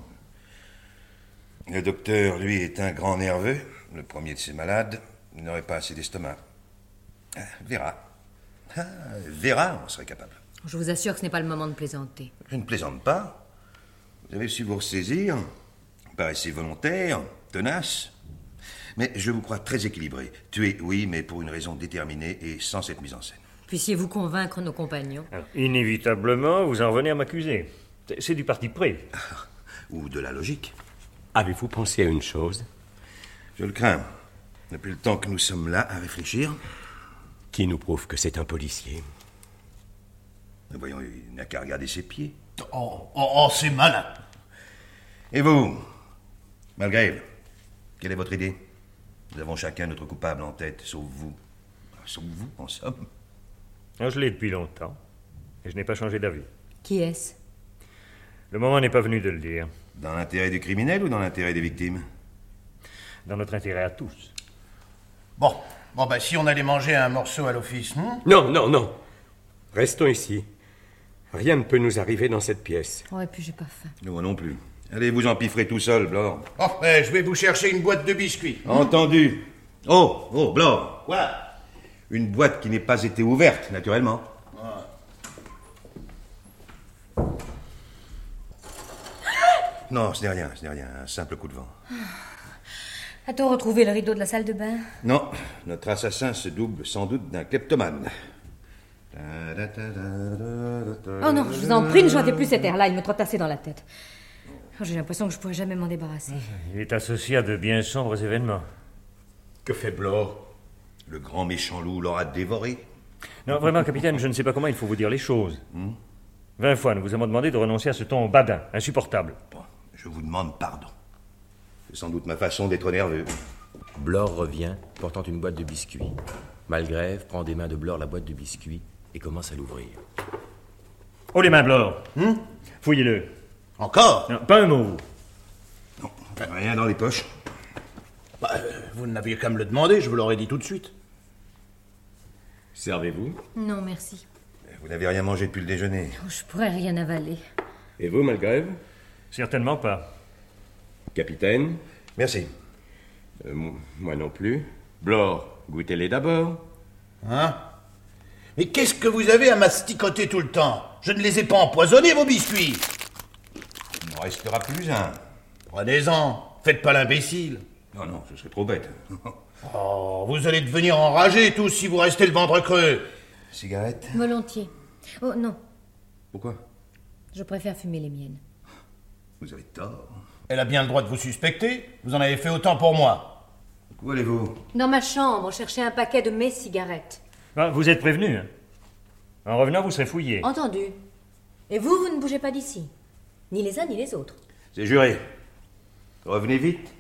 [SPEAKER 6] Le docteur, lui, est un grand nerveux, le premier de ses malades. N'aurait pas assez d'estomac. Ah, Vera. Ah, Vera, on serait capable.
[SPEAKER 5] Je vous assure que ce n'est pas le moment de plaisanter.
[SPEAKER 6] Je ne plaisante pas. Vous avez su vous ressaisir. Vous paraissez volontaire, tenace. Mais je vous crois très équilibré. Tué, oui, mais pour une raison déterminée et sans cette mise en scène.
[SPEAKER 5] Puissiez-vous convaincre nos compagnons
[SPEAKER 1] Alors, inévitablement, vous en venez à m'accuser. C'est- C'est du parti près.
[SPEAKER 6] Ou de la logique.
[SPEAKER 10] Avez-vous pensé à une chose?
[SPEAKER 6] Je le crains. Depuis le temps que nous sommes là à réfléchir.
[SPEAKER 10] Qui nous prouve que c'est un policier
[SPEAKER 6] Voyons, il n'a qu'à regarder ses pieds.
[SPEAKER 11] Oh, oh, oh, c'est malin.
[SPEAKER 6] Et vous Malgrave, quelle est votre idée? Nous avons chacun notre coupable en tête, sauf vous. Sauf vous, en somme.
[SPEAKER 1] Ah, je l'ai depuis longtemps. Et je n'ai pas changé d'avis.
[SPEAKER 5] Qui est-ce?
[SPEAKER 1] Le moment n'est pas venu de le dire.
[SPEAKER 6] Dans l'intérêt du criminel ou dans l'intérêt des victimes?
[SPEAKER 1] Dans notre intérêt à tous.
[SPEAKER 11] Bon, bon ben si on allait manger un morceau à l'office, hmm
[SPEAKER 10] Non, non, non. Restons ici. Rien ne peut nous arriver dans cette pièce.
[SPEAKER 5] Oh, et puis j'ai pas faim.
[SPEAKER 6] Nous non plus. Allez vous empiffrer tout seul, Blore.
[SPEAKER 11] Oh, ben, je vais vous chercher une boîte de biscuits.
[SPEAKER 6] Entendu. Oh, oh, Blore.
[SPEAKER 11] Quoi?
[SPEAKER 6] Une boîte qui n'est pas été ouverte, naturellement. Non, ce n'est rien, ce n'est rien. Un simple coup de vent.
[SPEAKER 5] A-t-on retrouvé le rideau de la salle de bain?
[SPEAKER 6] Non, notre assassin se double sans doute d'un kleptomane.
[SPEAKER 5] Oh non, je vous en prie, ne chantez plus cet air-là, il me trotte assez dans la tête. Oh, J'ai l'impression que je pourrais jamais m'en débarrasser.
[SPEAKER 1] Il est associé à de bien sombres événements.
[SPEAKER 10] Que fait Blore?
[SPEAKER 6] Le grand méchant loup l'aura dévoré?
[SPEAKER 1] Non, vraiment, capitaine, je ne sais pas comment il faut vous dire les choses. Vingt fois, nous vous avons demandé de renoncer à ce ton badin, insupportable.
[SPEAKER 6] Bon, je vous demande pardon. C'est sans doute ma façon d'être nerveux.
[SPEAKER 2] Blore revient, portant une boîte de biscuits. Malgrève prend des mains de Blore la boîte de biscuits et commence à l'ouvrir.
[SPEAKER 1] Oh, les mains, Blore Fouillez-le.
[SPEAKER 11] Encore?
[SPEAKER 1] Non, pas un mot.
[SPEAKER 6] Rien dans les poches.
[SPEAKER 11] Bah, euh, Vous n'aviez qu'à me le demander, je vous l'aurais dit tout de suite.
[SPEAKER 10] Servez-vous?
[SPEAKER 5] Non, merci.
[SPEAKER 6] Vous n'avez rien mangé depuis le déjeuner.
[SPEAKER 5] Oh, je pourrais rien avaler.
[SPEAKER 10] Et vous, Malgrève?
[SPEAKER 1] Certainement pas.
[SPEAKER 10] Capitaine
[SPEAKER 6] Merci.
[SPEAKER 10] Euh, mo- Moi non plus. Blore, goûtez-les d'abord.
[SPEAKER 11] Hein? Mais qu'est-ce que vous avez à masticoter tout le temps? Je ne les ai pas empoisonnés, vos biscuits
[SPEAKER 6] Il n'en restera plus un.
[SPEAKER 11] Prenez-en, faites pas l'imbécile.
[SPEAKER 6] Non, non, ce serait trop bête.
[SPEAKER 11] Oh, vous allez devenir enragés tous si vous restez le ventre creux.
[SPEAKER 6] Cigarette?
[SPEAKER 5] Volontiers. Oh non,
[SPEAKER 6] Pourquoi?
[SPEAKER 5] Je préfère fumer les miennes.
[SPEAKER 6] Vous avez tort.
[SPEAKER 11] Elle a bien le droit de vous suspecter. Vous en avez fait autant pour moi.
[SPEAKER 6] Où allez-vous?
[SPEAKER 5] Dans ma chambre, chercher un paquet de mes cigarettes.
[SPEAKER 1] Ah, vous êtes prévenu. En revenant, vous serez fouillé.
[SPEAKER 5] Entendu. Et vous, vous ne bougez pas d'ici. Ni les uns ni les autres.
[SPEAKER 6] C'est juré. Revenez vite.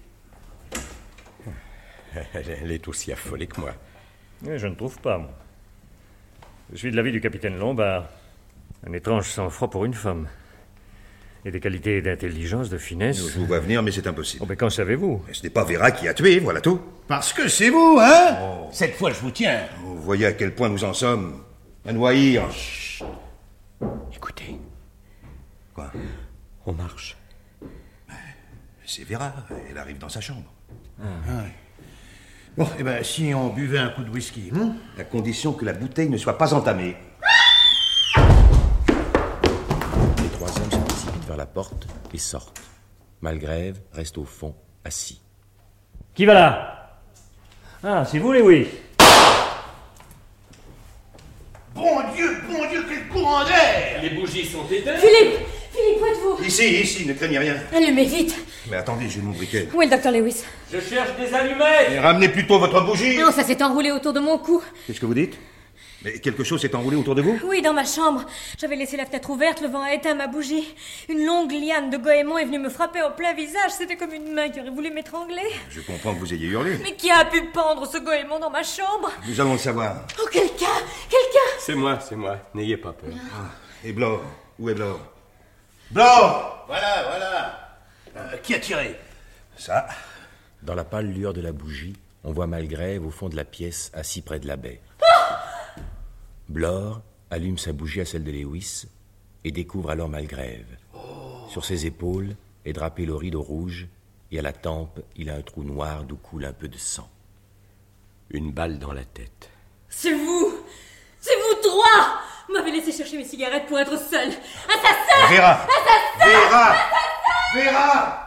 [SPEAKER 10] Elle est aussi affolée que moi.
[SPEAKER 1] Je ne trouve pas, moi. Je suis de l'avis du capitaine Lombard. Un étrange sang-froid pour une femme. Et des qualités d'intelligence, de finesse.
[SPEAKER 6] Je vous vois venir, mais c'est impossible.
[SPEAKER 1] Oh, mais qu'en savez-vous?
[SPEAKER 6] Ce n'est pas Vera qui a tué, voilà tout.
[SPEAKER 11] Parce que c'est vous, hein? Cette fois, je vous tiens.
[SPEAKER 6] Vous voyez à quel point nous en sommes. À nous haïr.
[SPEAKER 10] Écoutez,
[SPEAKER 6] Quoi?
[SPEAKER 10] On marche.
[SPEAKER 6] C'est Vera. Elle arrive dans sa chambre.
[SPEAKER 11] Bon, eh ben, si on buvait un coup de whisky, hein
[SPEAKER 6] À condition que la bouteille ne soit pas entamée.
[SPEAKER 2] La porte et sortent. Malgrève reste au fond, assis.
[SPEAKER 1] Qui va là? Ah, c'est vous, Lewis
[SPEAKER 11] Bon Dieu, bon Dieu, quel courant d'air
[SPEAKER 10] Les bougies sont éteintes
[SPEAKER 5] Philippe Philippe, où êtes-vous?
[SPEAKER 6] Ici, ici, ne craignez rien.
[SPEAKER 5] Allumez vite
[SPEAKER 6] Mais attendez, j'ai mon briquet.
[SPEAKER 5] Où est le docteur Lewis?
[SPEAKER 10] Je cherche des allumettes
[SPEAKER 6] Et ramenez plutôt votre bougie.
[SPEAKER 5] Non, ça s'est enroulé autour de mon cou.
[SPEAKER 6] Qu'est-ce que vous dites? Mais quelque chose s'est enroulé autour de vous?
[SPEAKER 5] Oui, dans ma chambre. J'avais laissé la fenêtre ouverte, le vent a éteint ma bougie. Une longue liane de goémon est venue me frapper au plein visage. C'était comme une main qui aurait voulu m'étrangler.
[SPEAKER 6] Je comprends que vous ayez hurlé.
[SPEAKER 5] Mais qui a pu pendre ce goémon dans ma chambre?
[SPEAKER 6] Nous allons le savoir.
[SPEAKER 5] Oh, quelqu'un Quelqu'un
[SPEAKER 10] C'est moi, c'est moi. N'ayez pas peur.
[SPEAKER 6] Et Blore? Où est Blore?
[SPEAKER 11] Blore Voilà, voilà. Euh, qui a tiré?
[SPEAKER 6] Ça.
[SPEAKER 2] Dans la pâle lueur de la bougie, on voit Malgrève au fond de la pièce, assis près de la baie. Blore allume sa bougie à celle de Lewis et découvre alors Malgrève. Sur ses épaules est drapé le rideau rouge et à la tempe, il a un trou noir d'où coule un peu de sang.
[SPEAKER 10] Une balle dans la tête.
[SPEAKER 5] C'est vous C'est vous trois Vous m'avez laissé chercher mes cigarettes pour être seul. Assassin
[SPEAKER 6] Vera Vera Vera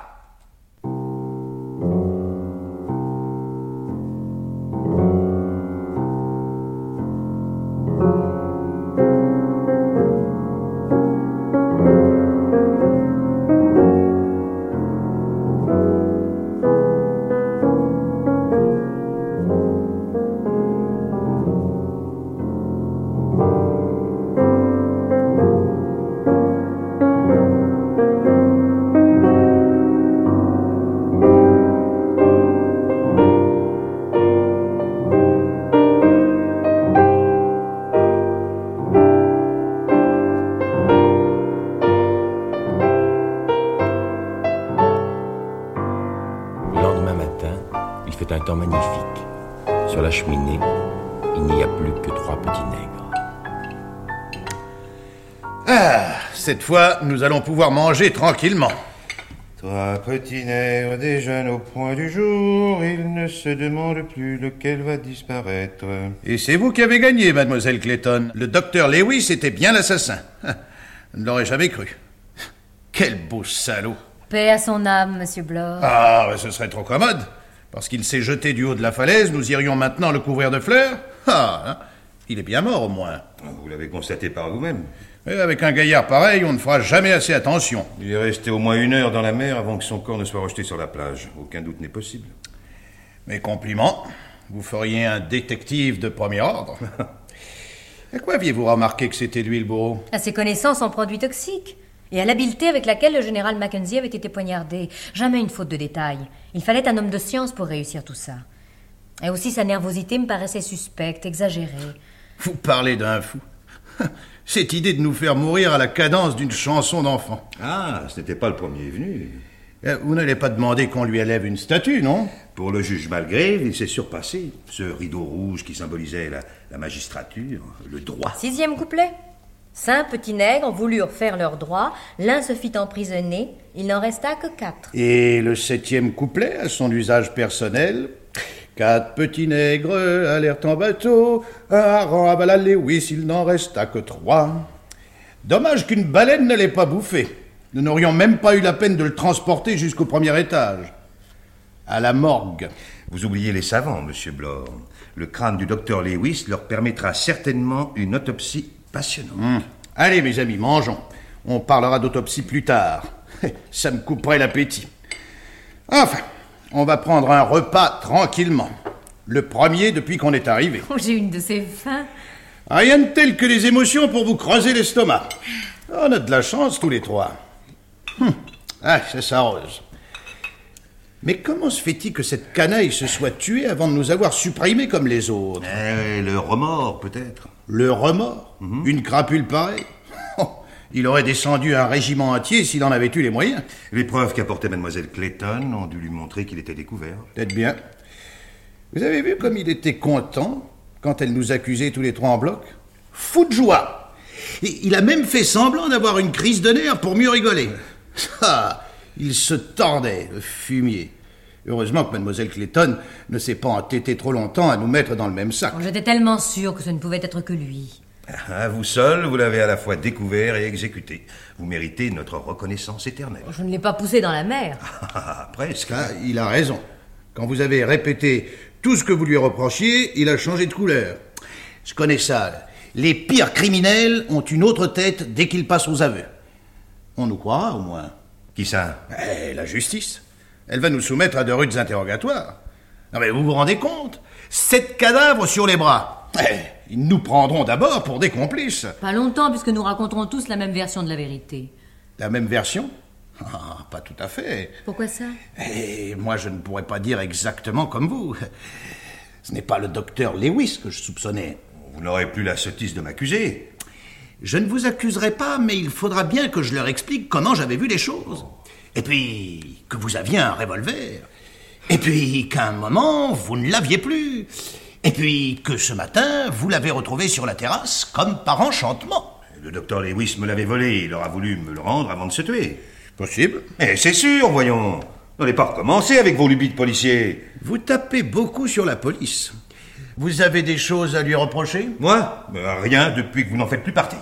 [SPEAKER 11] cette fois, nous allons pouvoir manger tranquillement.
[SPEAKER 6] Trois petits nègres déjeunent au point du jour, ils ne se demandent plus lequel va disparaître.
[SPEAKER 11] Et c'est vous qui avez gagné, mademoiselle Clayton. Le docteur Lewis était bien l'assassin. Je ne l'aurais jamais cru. Quel beau salaud.
[SPEAKER 5] Paix à son âme, monsieur Blore.
[SPEAKER 11] Ah, ce serait trop commode. Parce qu'il s'est jeté du haut de la falaise, nous irions maintenant le couvrir de fleurs Ah, hein, il est bien mort au moins.
[SPEAKER 6] Vous l'avez constaté par vous-même.
[SPEAKER 11] Et avec un gaillard pareil, on ne fera jamais assez attention.
[SPEAKER 6] Il est resté au moins une heure dans la mer avant que son corps ne soit rejeté sur la plage. Aucun doute n'est possible.
[SPEAKER 11] Mes compliments. Vous feriez un détective de premier ordre. à quoi aviez-vous remarqué que c'était lui le bourreau?
[SPEAKER 5] À ses connaissances en produits toxiques. Et à l'habileté avec laquelle le général Mackenzie avait été poignardé. Jamais une faute de détail. Il fallait un homme de science pour réussir tout ça. Et aussi sa nervosité me paraissait suspecte, exagérée.
[SPEAKER 11] Vous parlez d'un fou. Cette idée de nous faire mourir à la cadence d'une chanson d'enfant.
[SPEAKER 6] Ah, ce n'était pas le premier venu.
[SPEAKER 11] Euh, Vous n'allez pas demander qu'on lui élève une statue, non?
[SPEAKER 6] Pour le juge Malgrave, il s'est surpassé. Ce rideau rouge qui symbolisait la, la magistrature, le droit.
[SPEAKER 5] Sixième couplet. Cinq petits nègres voulurent faire leur droit, l'un se fit emprisonner, il n'en resta que quatre.
[SPEAKER 11] Et le septième couplet, à son usage personnel. Quatre petits nègres allèrent en bateau, un hareng avala Lewis, il n'en resta que trois. Dommage qu'une baleine ne l'ait pas bouffé. Nous n'aurions même pas eu la peine de le transporter jusqu'au premier étage. À la morgue.
[SPEAKER 6] Vous oubliez les savants, monsieur Blore. Le crâne du docteur Lewis leur permettra certainement une autopsie passionnante.
[SPEAKER 11] Hum. Allez, mes amis, mangeons. On parlera d'autopsie plus tard. Ça me couperait l'appétit. Enfin, on va prendre un repas tranquillement. Le premier depuis qu'on est arrivé.
[SPEAKER 5] Oh, j'ai une de ces fins.
[SPEAKER 11] Rien de tel que les émotions pour vous creuser l'estomac. On a de la chance tous les trois. Hum. Ah, c'est ça, Rose. Mais comment se fait-il que cette canaille se soit tuée avant de nous avoir supprimés comme les autres?
[SPEAKER 6] Eh, le remords, peut-être.
[SPEAKER 11] Le remords? Une crapule pareille? Il aurait descendu un régiment entier s'il en avait eu les moyens.
[SPEAKER 6] Les preuves qu'apportait mademoiselle Clayton ont dû lui montrer qu'il était découvert.
[SPEAKER 11] Peut-être bien. Vous avez vu comme il était content quand elle nous accusait tous les trois en bloc? Fou de joie Et Il a même fait semblant d'avoir une crise de nerfs pour mieux rigoler. Ah, il se tordait, le fumier. Heureusement que mademoiselle Clayton ne s'est pas entêtée trop longtemps à nous mettre dans le même sac.
[SPEAKER 5] J'étais tellement sûre que ce ne pouvait être que lui.
[SPEAKER 6] À vous seul, vous l'avez à la fois découvert et exécuté. Vous méritez notre reconnaissance éternelle.
[SPEAKER 5] Je ne l'ai pas poussé dans la mer.
[SPEAKER 6] Ah, presque.
[SPEAKER 11] Ah, il a raison. Quand vous avez répété tout ce que vous lui reprochiez, il a changé de couleur. Je connais ça. là. Les pires criminels ont une autre tête dès qu'ils passent aux aveux. On nous croira au moins.
[SPEAKER 6] Qui ça?
[SPEAKER 11] Eh, la justice. Elle va nous soumettre à de rudes interrogatoires. Non mais vous vous rendez compte? Sept cadavres sur les bras. Eh, ils nous prendront d'abord pour des complices.
[SPEAKER 5] Pas longtemps, puisque nous raconterons tous la même version de la vérité.
[SPEAKER 11] La même version? Ah, pas tout à fait.
[SPEAKER 5] Pourquoi ça?
[SPEAKER 11] Et moi, je ne pourrais pas dire exactement comme vous. Ce n'est pas le docteur Lewis que je soupçonnais.
[SPEAKER 6] Vous n'aurez plus la sottise de m'accuser.
[SPEAKER 11] Je ne vous accuserai pas, mais il faudra bien que je leur explique comment j'avais vu les choses. Et puis, que vous aviez un revolver. Et puis, qu'à un moment, vous ne l'aviez plus. Et puis, que ce matin, vous l'avez retrouvé sur la terrasse, comme par enchantement.
[SPEAKER 6] Le docteur Lewis me l'avait volé. Il aura voulu me le rendre avant de se tuer.
[SPEAKER 11] Possible.
[SPEAKER 6] Eh, c'est sûr, voyons. N'allez pas recommencer avec vos lubies de policier.
[SPEAKER 11] Vous tapez beaucoup sur la police. Vous avez des choses à lui reprocher?
[SPEAKER 6] Moi? Ben, Rien depuis que vous n'en faites plus partie.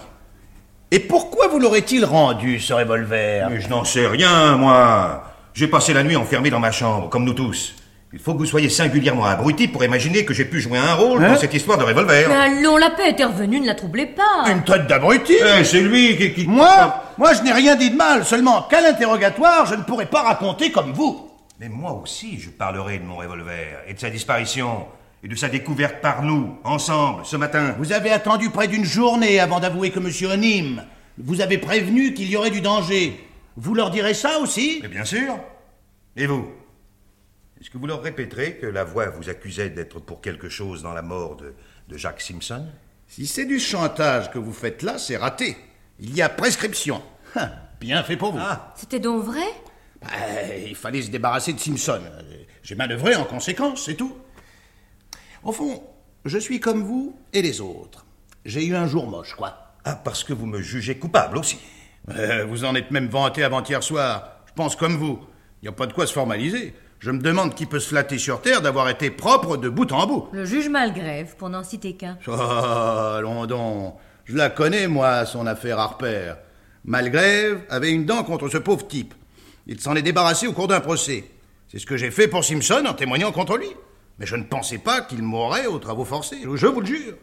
[SPEAKER 11] Et pourquoi vous l'aurait-il rendu, ce revolver?
[SPEAKER 6] Mais je n'en sais rien, moi. J'ai passé la nuit enfermé dans ma chambre, comme nous tous. Il faut que vous soyez singulièrement abruti pour imaginer que j'ai pu jouer un rôle
[SPEAKER 11] Hein
[SPEAKER 6] dans cette histoire de revolver.
[SPEAKER 5] Mais allons, la paix était revenue, ne la troublez pas.
[SPEAKER 11] Une tête d'abruti
[SPEAKER 6] Eh, c'est lui qui... qui-
[SPEAKER 11] Moi Moi, je n'ai rien dit de mal, seulement qu'à l'interrogatoire, je ne pourrais pas raconter comme vous.
[SPEAKER 6] Mais moi aussi, je parlerai de mon revolver et de sa disparition et de sa découverte par nous, ensemble, ce matin.
[SPEAKER 11] Vous avez attendu près d'une journée avant d'avouer que M. Onim vous avez prévenu qu'il y aurait du danger. Vous leur direz ça aussi
[SPEAKER 6] Mais bien sûr. Et vous? Est-ce que vous leur répéterez que la voix vous accusait d'être pour quelque chose dans la mort de, de Jacques Simpson?
[SPEAKER 11] Si c'est du chantage que vous faites là, c'est raté. Il y a prescription. Hein, Bien fait pour vous.
[SPEAKER 6] Ah,
[SPEAKER 5] C'était donc vrai?
[SPEAKER 11] Bah, il fallait se débarrasser de Simpson. J'ai manœuvré en conséquence, c'est tout. Au fond, je suis comme vous et les autres. J'ai eu un jour moche, quoi.
[SPEAKER 6] Ah, parce que vous me jugez coupable aussi.
[SPEAKER 11] Euh, vous en êtes même vanté avant-hier soir. Je pense comme vous. Il n'y a pas de quoi se formaliser. Je me demande qui peut se flatter sur Terre d'avoir été propre de bout en bout.
[SPEAKER 5] Le juge Malgrève, pour n'en citer qu'un.
[SPEAKER 11] Oh, allons donc. Je la connais, moi, son affaire Harper. Malgrève avait une dent contre ce pauvre type. Il s'en est débarrassé au cours d'un procès. C'est ce que j'ai fait pour Simpson en témoignant contre lui. Mais je ne pensais pas qu'il mourrait aux travaux forcés, je vous le jure.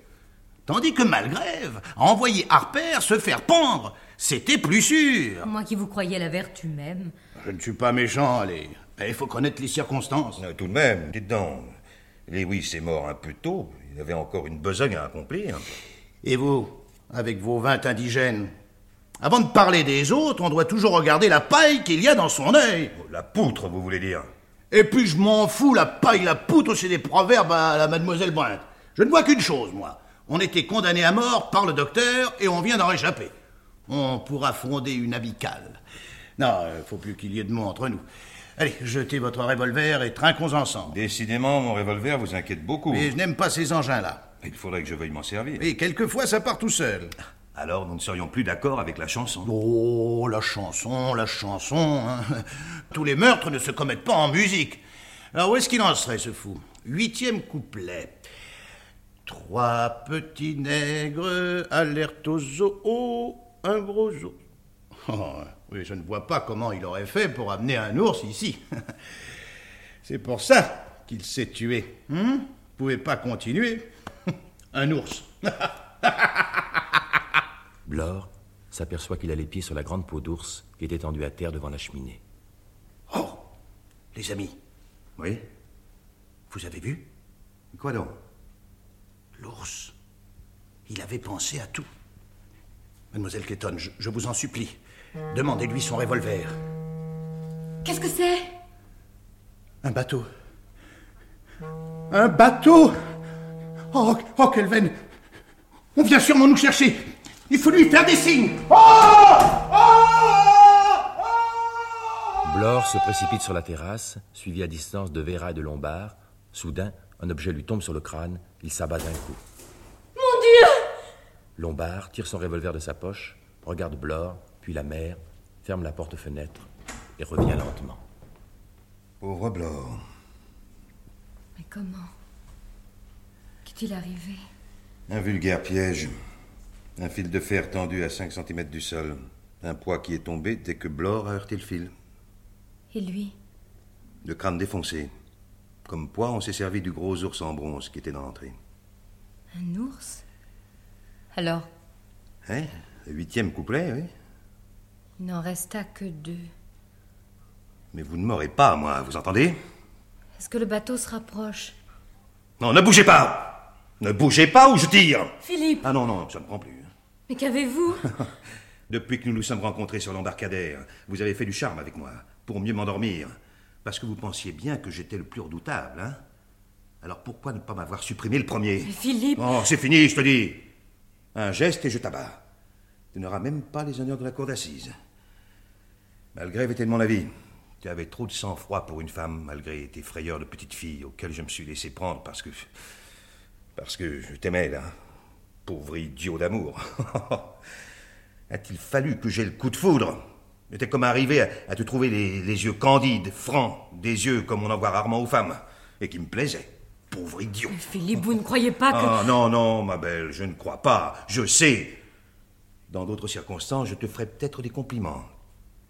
[SPEAKER 11] Tandis que Malgrève a envoyé Harper se faire pendre. C'était plus sûr.
[SPEAKER 5] Moi qui vous croyais la vertu même.
[SPEAKER 11] Je ne suis pas méchant, allez. Mais il faut connaître les circonstances.
[SPEAKER 6] Euh, tout de même, dites donc. Lewis est mort un peu tôt. Il avait encore une besogne à accomplir.
[SPEAKER 11] Et vous, avec vos vingt indigènes Avant de parler des autres, on doit toujours regarder la paille qu'il y a dans son œil.
[SPEAKER 6] Oh, La poutre, vous voulez dire?
[SPEAKER 11] Et puis je m'en fous, la paille, la poutre, c'est des proverbes à la mademoiselle Brent. Je ne vois qu'une chose, moi. On était condamné à mort par le docteur et on vient d'en réchapper. On pourra fonder une amicale. Non, il faut plus qu'il y ait de mots entre nous. Allez, jetez votre revolver et trinquons ensemble.
[SPEAKER 6] Décidément, mon revolver vous inquiète beaucoup.
[SPEAKER 11] Mais je n'aime pas ces engins-là.
[SPEAKER 6] Il faudrait que je veuille m'en servir.
[SPEAKER 11] Et quelquefois, ça part tout seul.
[SPEAKER 6] Alors, nous ne serions plus d'accord avec la chanson.
[SPEAKER 11] Oh, la chanson, la chanson. hein. Tous les meurtres ne se commettent pas en musique. Alors, où est-ce qu'il en serait, ce fou? Huitième couplet. Trois petits nègres alertent au zoo, un gros zoo. Oui, je ne vois pas comment il aurait fait pour amener un ours ici. C'est pour ça qu'il s'est tué. Hein Vous pouvez pas continuer. Un ours.
[SPEAKER 2] Blore s'aperçoit qu'il a les pieds sur la grande peau d'ours qui est étendue à terre devant la cheminée.
[SPEAKER 11] Oh Les amis,
[SPEAKER 6] Oui
[SPEAKER 11] vous avez vu?
[SPEAKER 6] Quoi donc?
[SPEAKER 11] L'ours. Il avait pensé à tout. Mademoiselle Clayton, je, je vous en supplie, demandez-lui son revolver.
[SPEAKER 5] Qu'est-ce que c'est?
[SPEAKER 11] Un bateau. Un bateau Oh, oh, Kelvin On vient sûrement nous chercher Il faut lui faire des signes Oh
[SPEAKER 2] Blore se précipite sur la terrasse, suivi à distance de Vera et de Lombard. Soudain, un objet lui tombe sur le crâne, il s'abat d'un coup. Lombard tire son revolver de sa poche, regarde Blore, puis la mère, ferme la porte-fenêtre et revient lentement.
[SPEAKER 6] Pauvre Blore.
[SPEAKER 5] Mais comment Qu'est-il arrivé?
[SPEAKER 6] Un vulgaire piège. Un fil de fer tendu à 5 cm du sol. Un poids qui est tombé dès que Blore a heurté le fil.
[SPEAKER 5] Et lui?
[SPEAKER 6] Le crâne défoncé. Comme poids, on s'est servi du gros ours en bronze qui était dans l'entrée.
[SPEAKER 5] Un ours? Alors,
[SPEAKER 6] Hein? Le huitième couplet, oui.
[SPEAKER 5] il n'en resta que deux.
[SPEAKER 6] Mais vous ne m'aurez pas, moi, vous entendez?
[SPEAKER 5] Est-ce que le bateau se rapproche?
[SPEAKER 6] Non, ne bougez pas! Ne bougez pas ou je tire!
[SPEAKER 5] Philippe!
[SPEAKER 6] Ah non, non, ça ne prend plus.
[SPEAKER 5] Mais qu'avez-vous?
[SPEAKER 6] Depuis que nous nous sommes rencontrés sur l'embarcadère, vous avez fait du charme avec moi, pour mieux m'endormir. Parce que vous pensiez bien que j'étais le plus redoutable, hein. Alors pourquoi ne pas m'avoir supprimé le premier?
[SPEAKER 5] Mais Philippe!
[SPEAKER 6] Oh, c'est fini, je te dis Un geste et je t'abats. Tu n'auras même pas les honneurs de la cour d'assises. Malgré était de mon avis. Tu avais trop de sang-froid pour une femme, malgré tes frayeurs de petite fille auxquelles je me suis laissé prendre parce que. parce que je t'aimais, là. Pauvre idiot d'amour. A-t-il fallu que j'aie le coup de foudre? J'étais comme arrivé à, te trouver les yeux candides, francs, des yeux comme on en voit rarement aux femmes, et qui me plaisaient. Pauvre idiot.
[SPEAKER 5] Philippe, vous ne croyez pas que...
[SPEAKER 6] Ah non, non, ma belle, je ne crois pas. Je sais. Dans d'autres circonstances, je te ferai peut-être des compliments.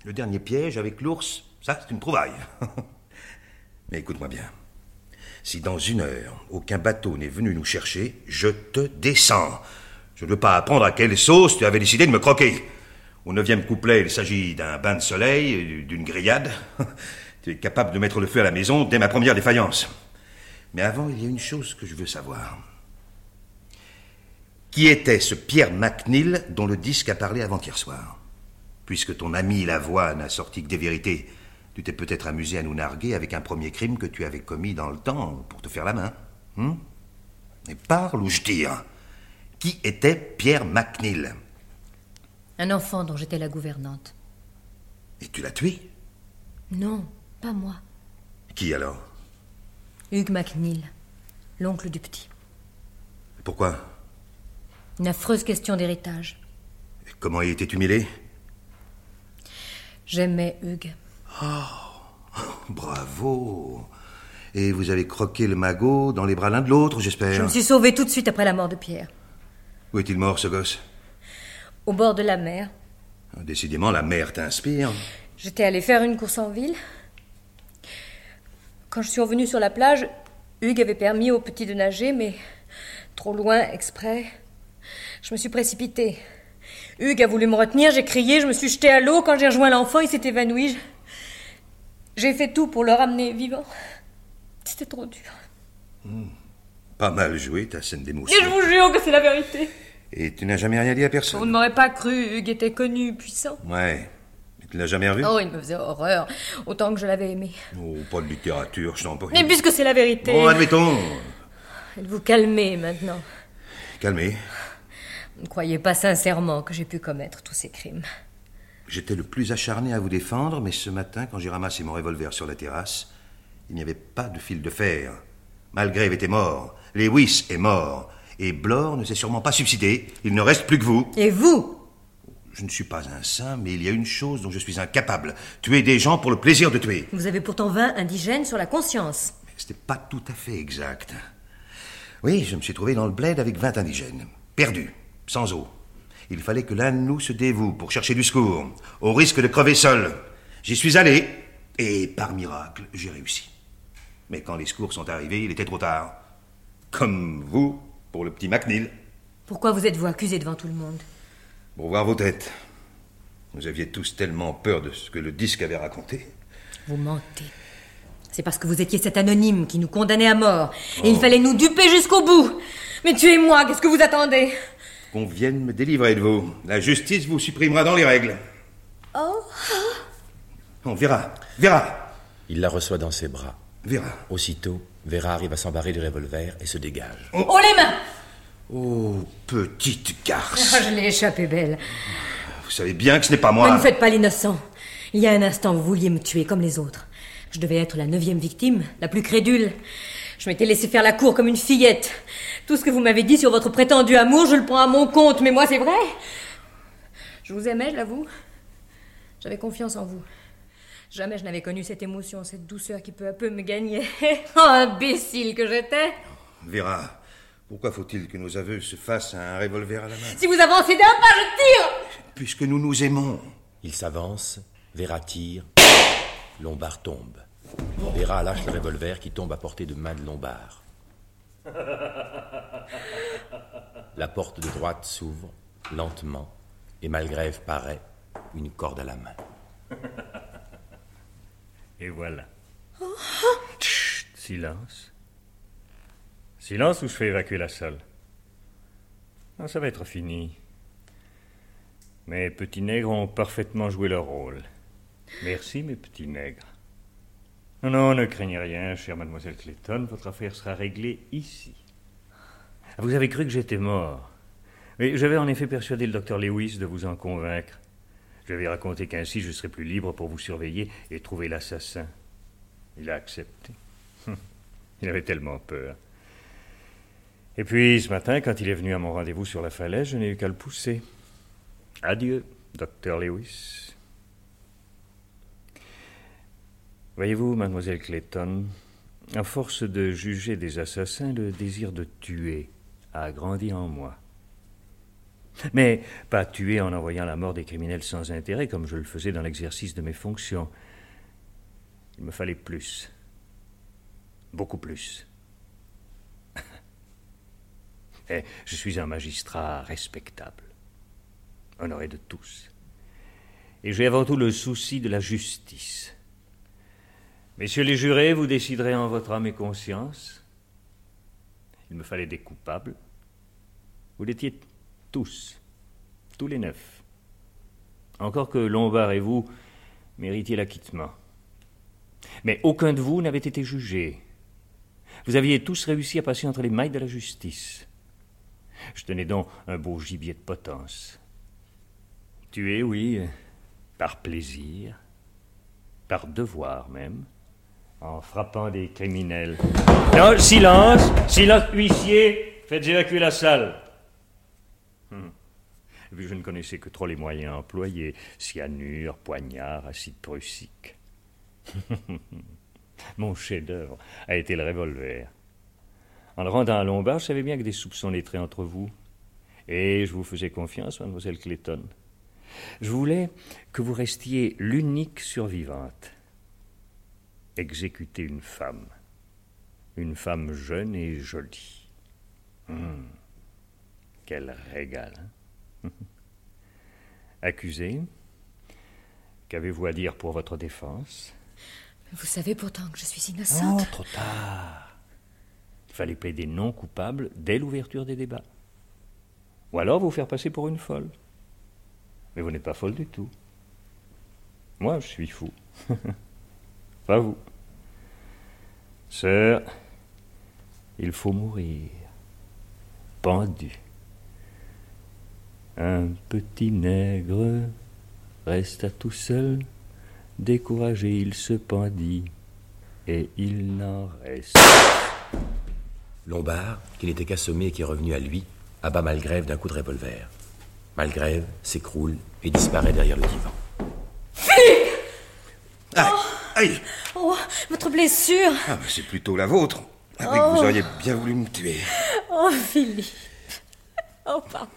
[SPEAKER 6] Le dernier piège avec l'ours, ça, c'est une trouvaille. Mais écoute-moi bien. Si dans une heure, aucun bateau n'est venu nous chercher, je te descends. Je ne veux pas apprendre à quelle sauce tu avais décidé de me croquer. Au neuvième couplet, il s'agit d'un bain de soleil, d'une grillade. Tu es capable de mettre le feu à la maison dès ma première défaillance. Mais avant, il y a une chose que je veux savoir. Qui était ce Pierre McNeil dont le disque a parlé avant-hier soir? Puisque ton ami la voix n'a sorti que des vérités, tu t'es peut-être amusé à nous narguer avec un premier crime que tu avais commis dans le temps pour te faire la main. hein? Mais parle ou je tire. Qui était Pierre McNeil
[SPEAKER 5] Un enfant dont j'étais la gouvernante.
[SPEAKER 6] Et tu l'as tué?
[SPEAKER 5] Non, pas moi.
[SPEAKER 6] Qui alors?
[SPEAKER 5] Hugues McNeil, l'oncle du petit.
[SPEAKER 6] Pourquoi?
[SPEAKER 5] Une affreuse question d'héritage.
[SPEAKER 6] Comment y étais humilié
[SPEAKER 5] J'aimais Hugues.
[SPEAKER 6] Oh, bravo Et vous avez croqué le magot dans les bras l'un de l'autre, j'espère?
[SPEAKER 5] Je me suis sauvée tout de suite après la mort de Pierre.
[SPEAKER 6] Où est-il mort, ce gosse?
[SPEAKER 5] Au bord de la mer.
[SPEAKER 6] Décidément, la mer t'inspire.
[SPEAKER 5] J'étais allée faire une course en ville. Quand je suis revenue sur la plage, Hugues avait permis au petit de nager, mais trop loin, exprès. Je me suis précipitée. Hugues a voulu me retenir, j'ai crié, je me suis jetée à l'eau. Quand j'ai rejoint l'enfant, il s'est évanoui. J'ai fait tout pour le ramener vivant. C'était trop dur.
[SPEAKER 6] Hmm. Pas mal joué ta scène d'émotion.
[SPEAKER 5] Et je vous jure que c'est la vérité.
[SPEAKER 6] Et tu n'as jamais rien dit à personne
[SPEAKER 5] Vous ne m'aurez pas cru, Hugues était connu, puissant.
[SPEAKER 6] Ouais. Tu l'as jamais revu
[SPEAKER 5] Oh, il me faisait horreur, autant que je l'avais aimé.
[SPEAKER 6] Oh, pas de littérature, je t'en prie.
[SPEAKER 5] Mais puisque c'est la vérité.
[SPEAKER 6] Bon, admettons.
[SPEAKER 5] Vous calmez maintenant?
[SPEAKER 6] Calmez.
[SPEAKER 5] Vous ne croyez pas sincèrement que j'ai pu commettre tous ces crimes.
[SPEAKER 6] J'étais le plus acharné à vous défendre, mais ce matin, quand j'ai ramassé mon revolver sur la terrasse, il n'y avait pas de fil de fer. Malgrave était mort, Lewis est mort, et Blore ne s'est sûrement pas suicidé. Il ne reste plus que vous.
[SPEAKER 5] Et vous?
[SPEAKER 6] Je ne suis pas un saint, mais il y a une chose dont je suis incapable tuer des gens pour le plaisir de tuer.
[SPEAKER 5] Vous avez pourtant 20 indigènes sur la conscience.
[SPEAKER 6] Ce n'est pas tout à fait exact. Oui, je me suis trouvé dans le bled avec 20 indigènes, perdus, sans eau. Il fallait que l'un de nous se dévoue pour chercher du secours, au risque de crever seul. J'y suis allé, et par miracle, j'ai réussi. Mais quand les secours sont arrivés, il était trop tard. Comme vous, pour le petit McNeil.
[SPEAKER 5] Pourquoi vous êtes-vous accusé devant tout le monde?
[SPEAKER 6] Pour voir vos têtes. Vous aviez tous tellement peur de ce que le disque avait raconté.
[SPEAKER 5] Vous mentez. C'est parce que vous étiez cet anonyme qui nous condamnait à mort. Et il fallait nous duper jusqu'au bout. Mais tuez-moi, qu'est-ce que vous attendez?
[SPEAKER 6] Qu'on vienne me délivrer de vous. La justice vous supprimera dans les règles.
[SPEAKER 5] Oh
[SPEAKER 6] On verra. Verra.
[SPEAKER 2] Il la reçoit dans ses bras.
[SPEAKER 6] Vera.
[SPEAKER 2] Aussitôt, Vera arrive à s'embarrer du revolver et se dégage.
[SPEAKER 5] Oh, les mains
[SPEAKER 6] Oh, petite garce.
[SPEAKER 5] Ah, Je l'ai échappé belle.
[SPEAKER 6] Vous savez bien que ce n'est pas moi.
[SPEAKER 5] Ne faites pas l'innocent. Il y a un instant, vous vouliez me tuer comme les autres. Je devais être la neuvième victime, la plus crédule. Je m'étais laissé faire la cour comme une fillette. Tout ce que vous m'avez dit sur votre prétendu amour, je le prends à mon compte, mais moi, c'est vrai. Je vous aimais, je l'avoue. J'avais confiance en vous. Jamais je n'avais connu cette émotion, cette douceur qui peu à peu me gagnait. oh, imbécile que j'étais
[SPEAKER 6] Vera, pourquoi faut-il que nos aveux se fassent à un revolver à la main
[SPEAKER 5] Si vous avancez d'un pas, je tire
[SPEAKER 6] Puisque nous nous aimons.
[SPEAKER 2] Il s'avance, Vera tire, Lombard tombe. Vera lâche le revolver qui tombe à portée de main de Lombard. La porte de droite s'ouvre, lentement, et Malgrève paraît, une corde à la main.
[SPEAKER 1] Et voilà. Chut, silence. Silence ou je fais évacuer la salle. Ça va être fini. Mes petits nègres ont parfaitement joué leur rôle. Merci, mes petits nègres. Non, non, ne craignez rien, chère mademoiselle Clayton, votre affaire sera réglée ici. Vous avez cru que j'étais mort. Mais j'avais en effet persuadé le docteur Lewis de vous en convaincre. Je lui ai raconté qu'ainsi je serais plus libre pour vous surveiller et trouver l'assassin. Il a accepté. Il avait tellement peur. Et puis, ce matin, quand il est venu à mon rendez-vous sur la falaise, je n'ai eu qu'à le pousser. Adieu, docteur Lewis. Voyez-vous, mademoiselle Clayton, à force de juger des assassins, le désir de tuer a grandi en moi. Mais pas tuer en envoyant la mort des criminels sans intérêt, comme je le faisais dans l'exercice de mes fonctions. Il me fallait plus. Beaucoup plus. Et je suis un magistrat respectable, honoré de tous. Et j'ai avant tout le souci de la justice. Messieurs les jurés, vous déciderez en votre âme et conscience. Il me fallait des coupables. Vous l'étiez tous, tous les neuf. Encore que Lombard et vous méritiez l'acquittement. Mais aucun de vous n'avait été jugé. Vous aviez tous réussi à passer entre les mailles de la justice. Je tenais donc un beau gibier de potence. Tuer, oui, par plaisir. par devoir même, en frappant des criminels. Non, silence Silence, huissier Faites évacuer la salle. Hmm. je ne connaissais que trop les moyens employés cyanure, poignard, acide prussique. Mon chef-d'œuvre a été le revolver. En le rendant à Lombard, je savais bien que des soupçons naîtraient entre vous. Et je vous faisais confiance, mademoiselle Clayton. Je voulais que vous restiez l'unique survivante. Exécuter une femme. Une femme jeune et jolie. Hum. Quel régal. Hein? Accusé, qu'avez-vous à dire pour votre défense?
[SPEAKER 5] Vous savez pourtant que je suis innocente.
[SPEAKER 1] Oh, trop tard. Il fallait plaider non coupable dès l'ouverture des débats. Ou alors vous faire passer pour une folle. Mais vous n'êtes pas folle du tout. Moi, je suis fou. pas vous. Sœur, il faut mourir. Pendu. Un petit nègre resta tout seul, découragé, il se pendit, et il n'en reste.
[SPEAKER 2] Lombard, qui n'était qu'assommé et qui est revenu à lui, abat Malgrève d'un coup de revolver. Malgrève s'écroule et disparaît derrière le divan.
[SPEAKER 5] Philippe
[SPEAKER 6] Aïe, aïe
[SPEAKER 5] Oh, votre blessure
[SPEAKER 6] ah, C'est plutôt la vôtre. Après
[SPEAKER 5] Oh.
[SPEAKER 6] que vous auriez bien voulu me tuer.
[SPEAKER 5] Oh, Philippe Oh, pardon.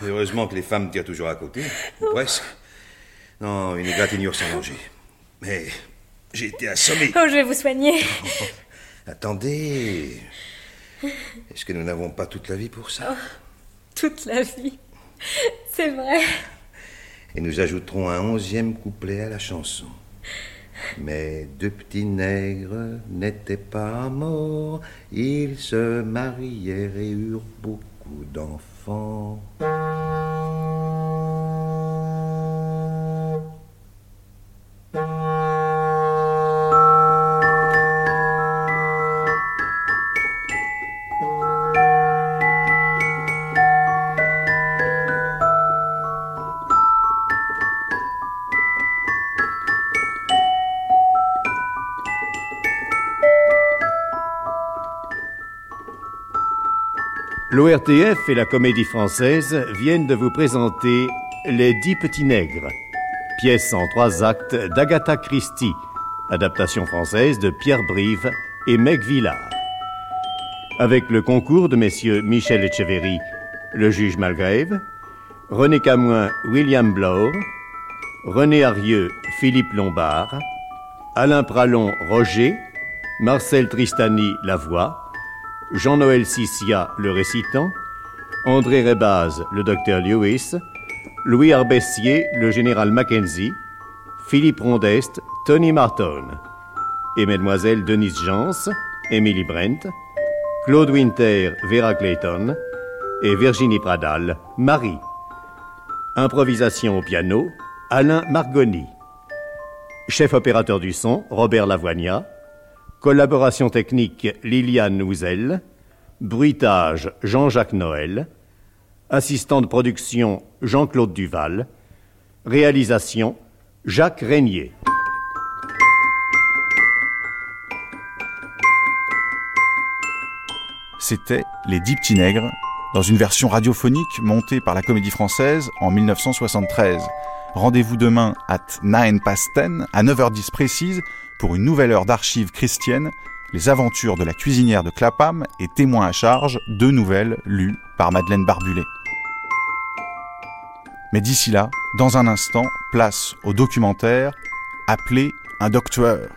[SPEAKER 6] Heureusement que les femmes tirent toujours à côté, ou presque. Non, une égratignure sans danger. Mais j'ai été assommé.
[SPEAKER 5] Oh, je vais vous soigner.
[SPEAKER 6] Attendez. Est-ce que nous n'avons pas toute la vie pour ça?
[SPEAKER 5] Oh, toute la vie. C'est vrai.
[SPEAKER 6] Et nous ajouterons un onzième couplet à la chanson. Mais deux petits nègres n'étaient pas morts, ils se marièrent et eurent beaucoup d'enfants.
[SPEAKER 11] L'ORTF et la Comédie Française viennent de vous présenter Les Dix Petits Nègres, pièce en trois actes d'Agatha Christie, adaptation française de Pierre Brive et Meg Villard. Avec le concours de messieurs Michel Etcheverry, le juge Malgrave, René Camoin, William Bloor, René Arieux, Philippe Lombard, Alain Pralon, Roger, Marcel Tristani, la voix, Jean-Noël Sissia, le récitant, André Rebaz, le docteur Lewis, Louis Arbessier, le général Mackenzie, Philippe Rondest, Tony Marton, et mesdemoiselles Denise Jans, Emily Brent, Claude Winter, Vera Clayton, et Virginie Pradal, Marie. Improvisation au piano, Alain Margoni. Chef opérateur du son, Robert Lavoignat. Collaboration technique, Liliane Ouzel. Bruitage, Jean-Jacques Noël. Assistant de production, Jean-Claude Duval. Réalisation, Jacques Régnier.
[SPEAKER 4] C'était Les Dix Petits Nègres, dans une version radiophonique montée par la Comédie Française en 1973. Rendez-vous demain at 9 past 10 à 9h10 précise pour une nouvelle heure d'archives chrétiennes, les aventures de la cuisinière de Clapham et témoins à charge, deux nouvelles lues par Madeleine Barbulet. Mais d'ici là, dans un instant, place au documentaire Appelez un docteur.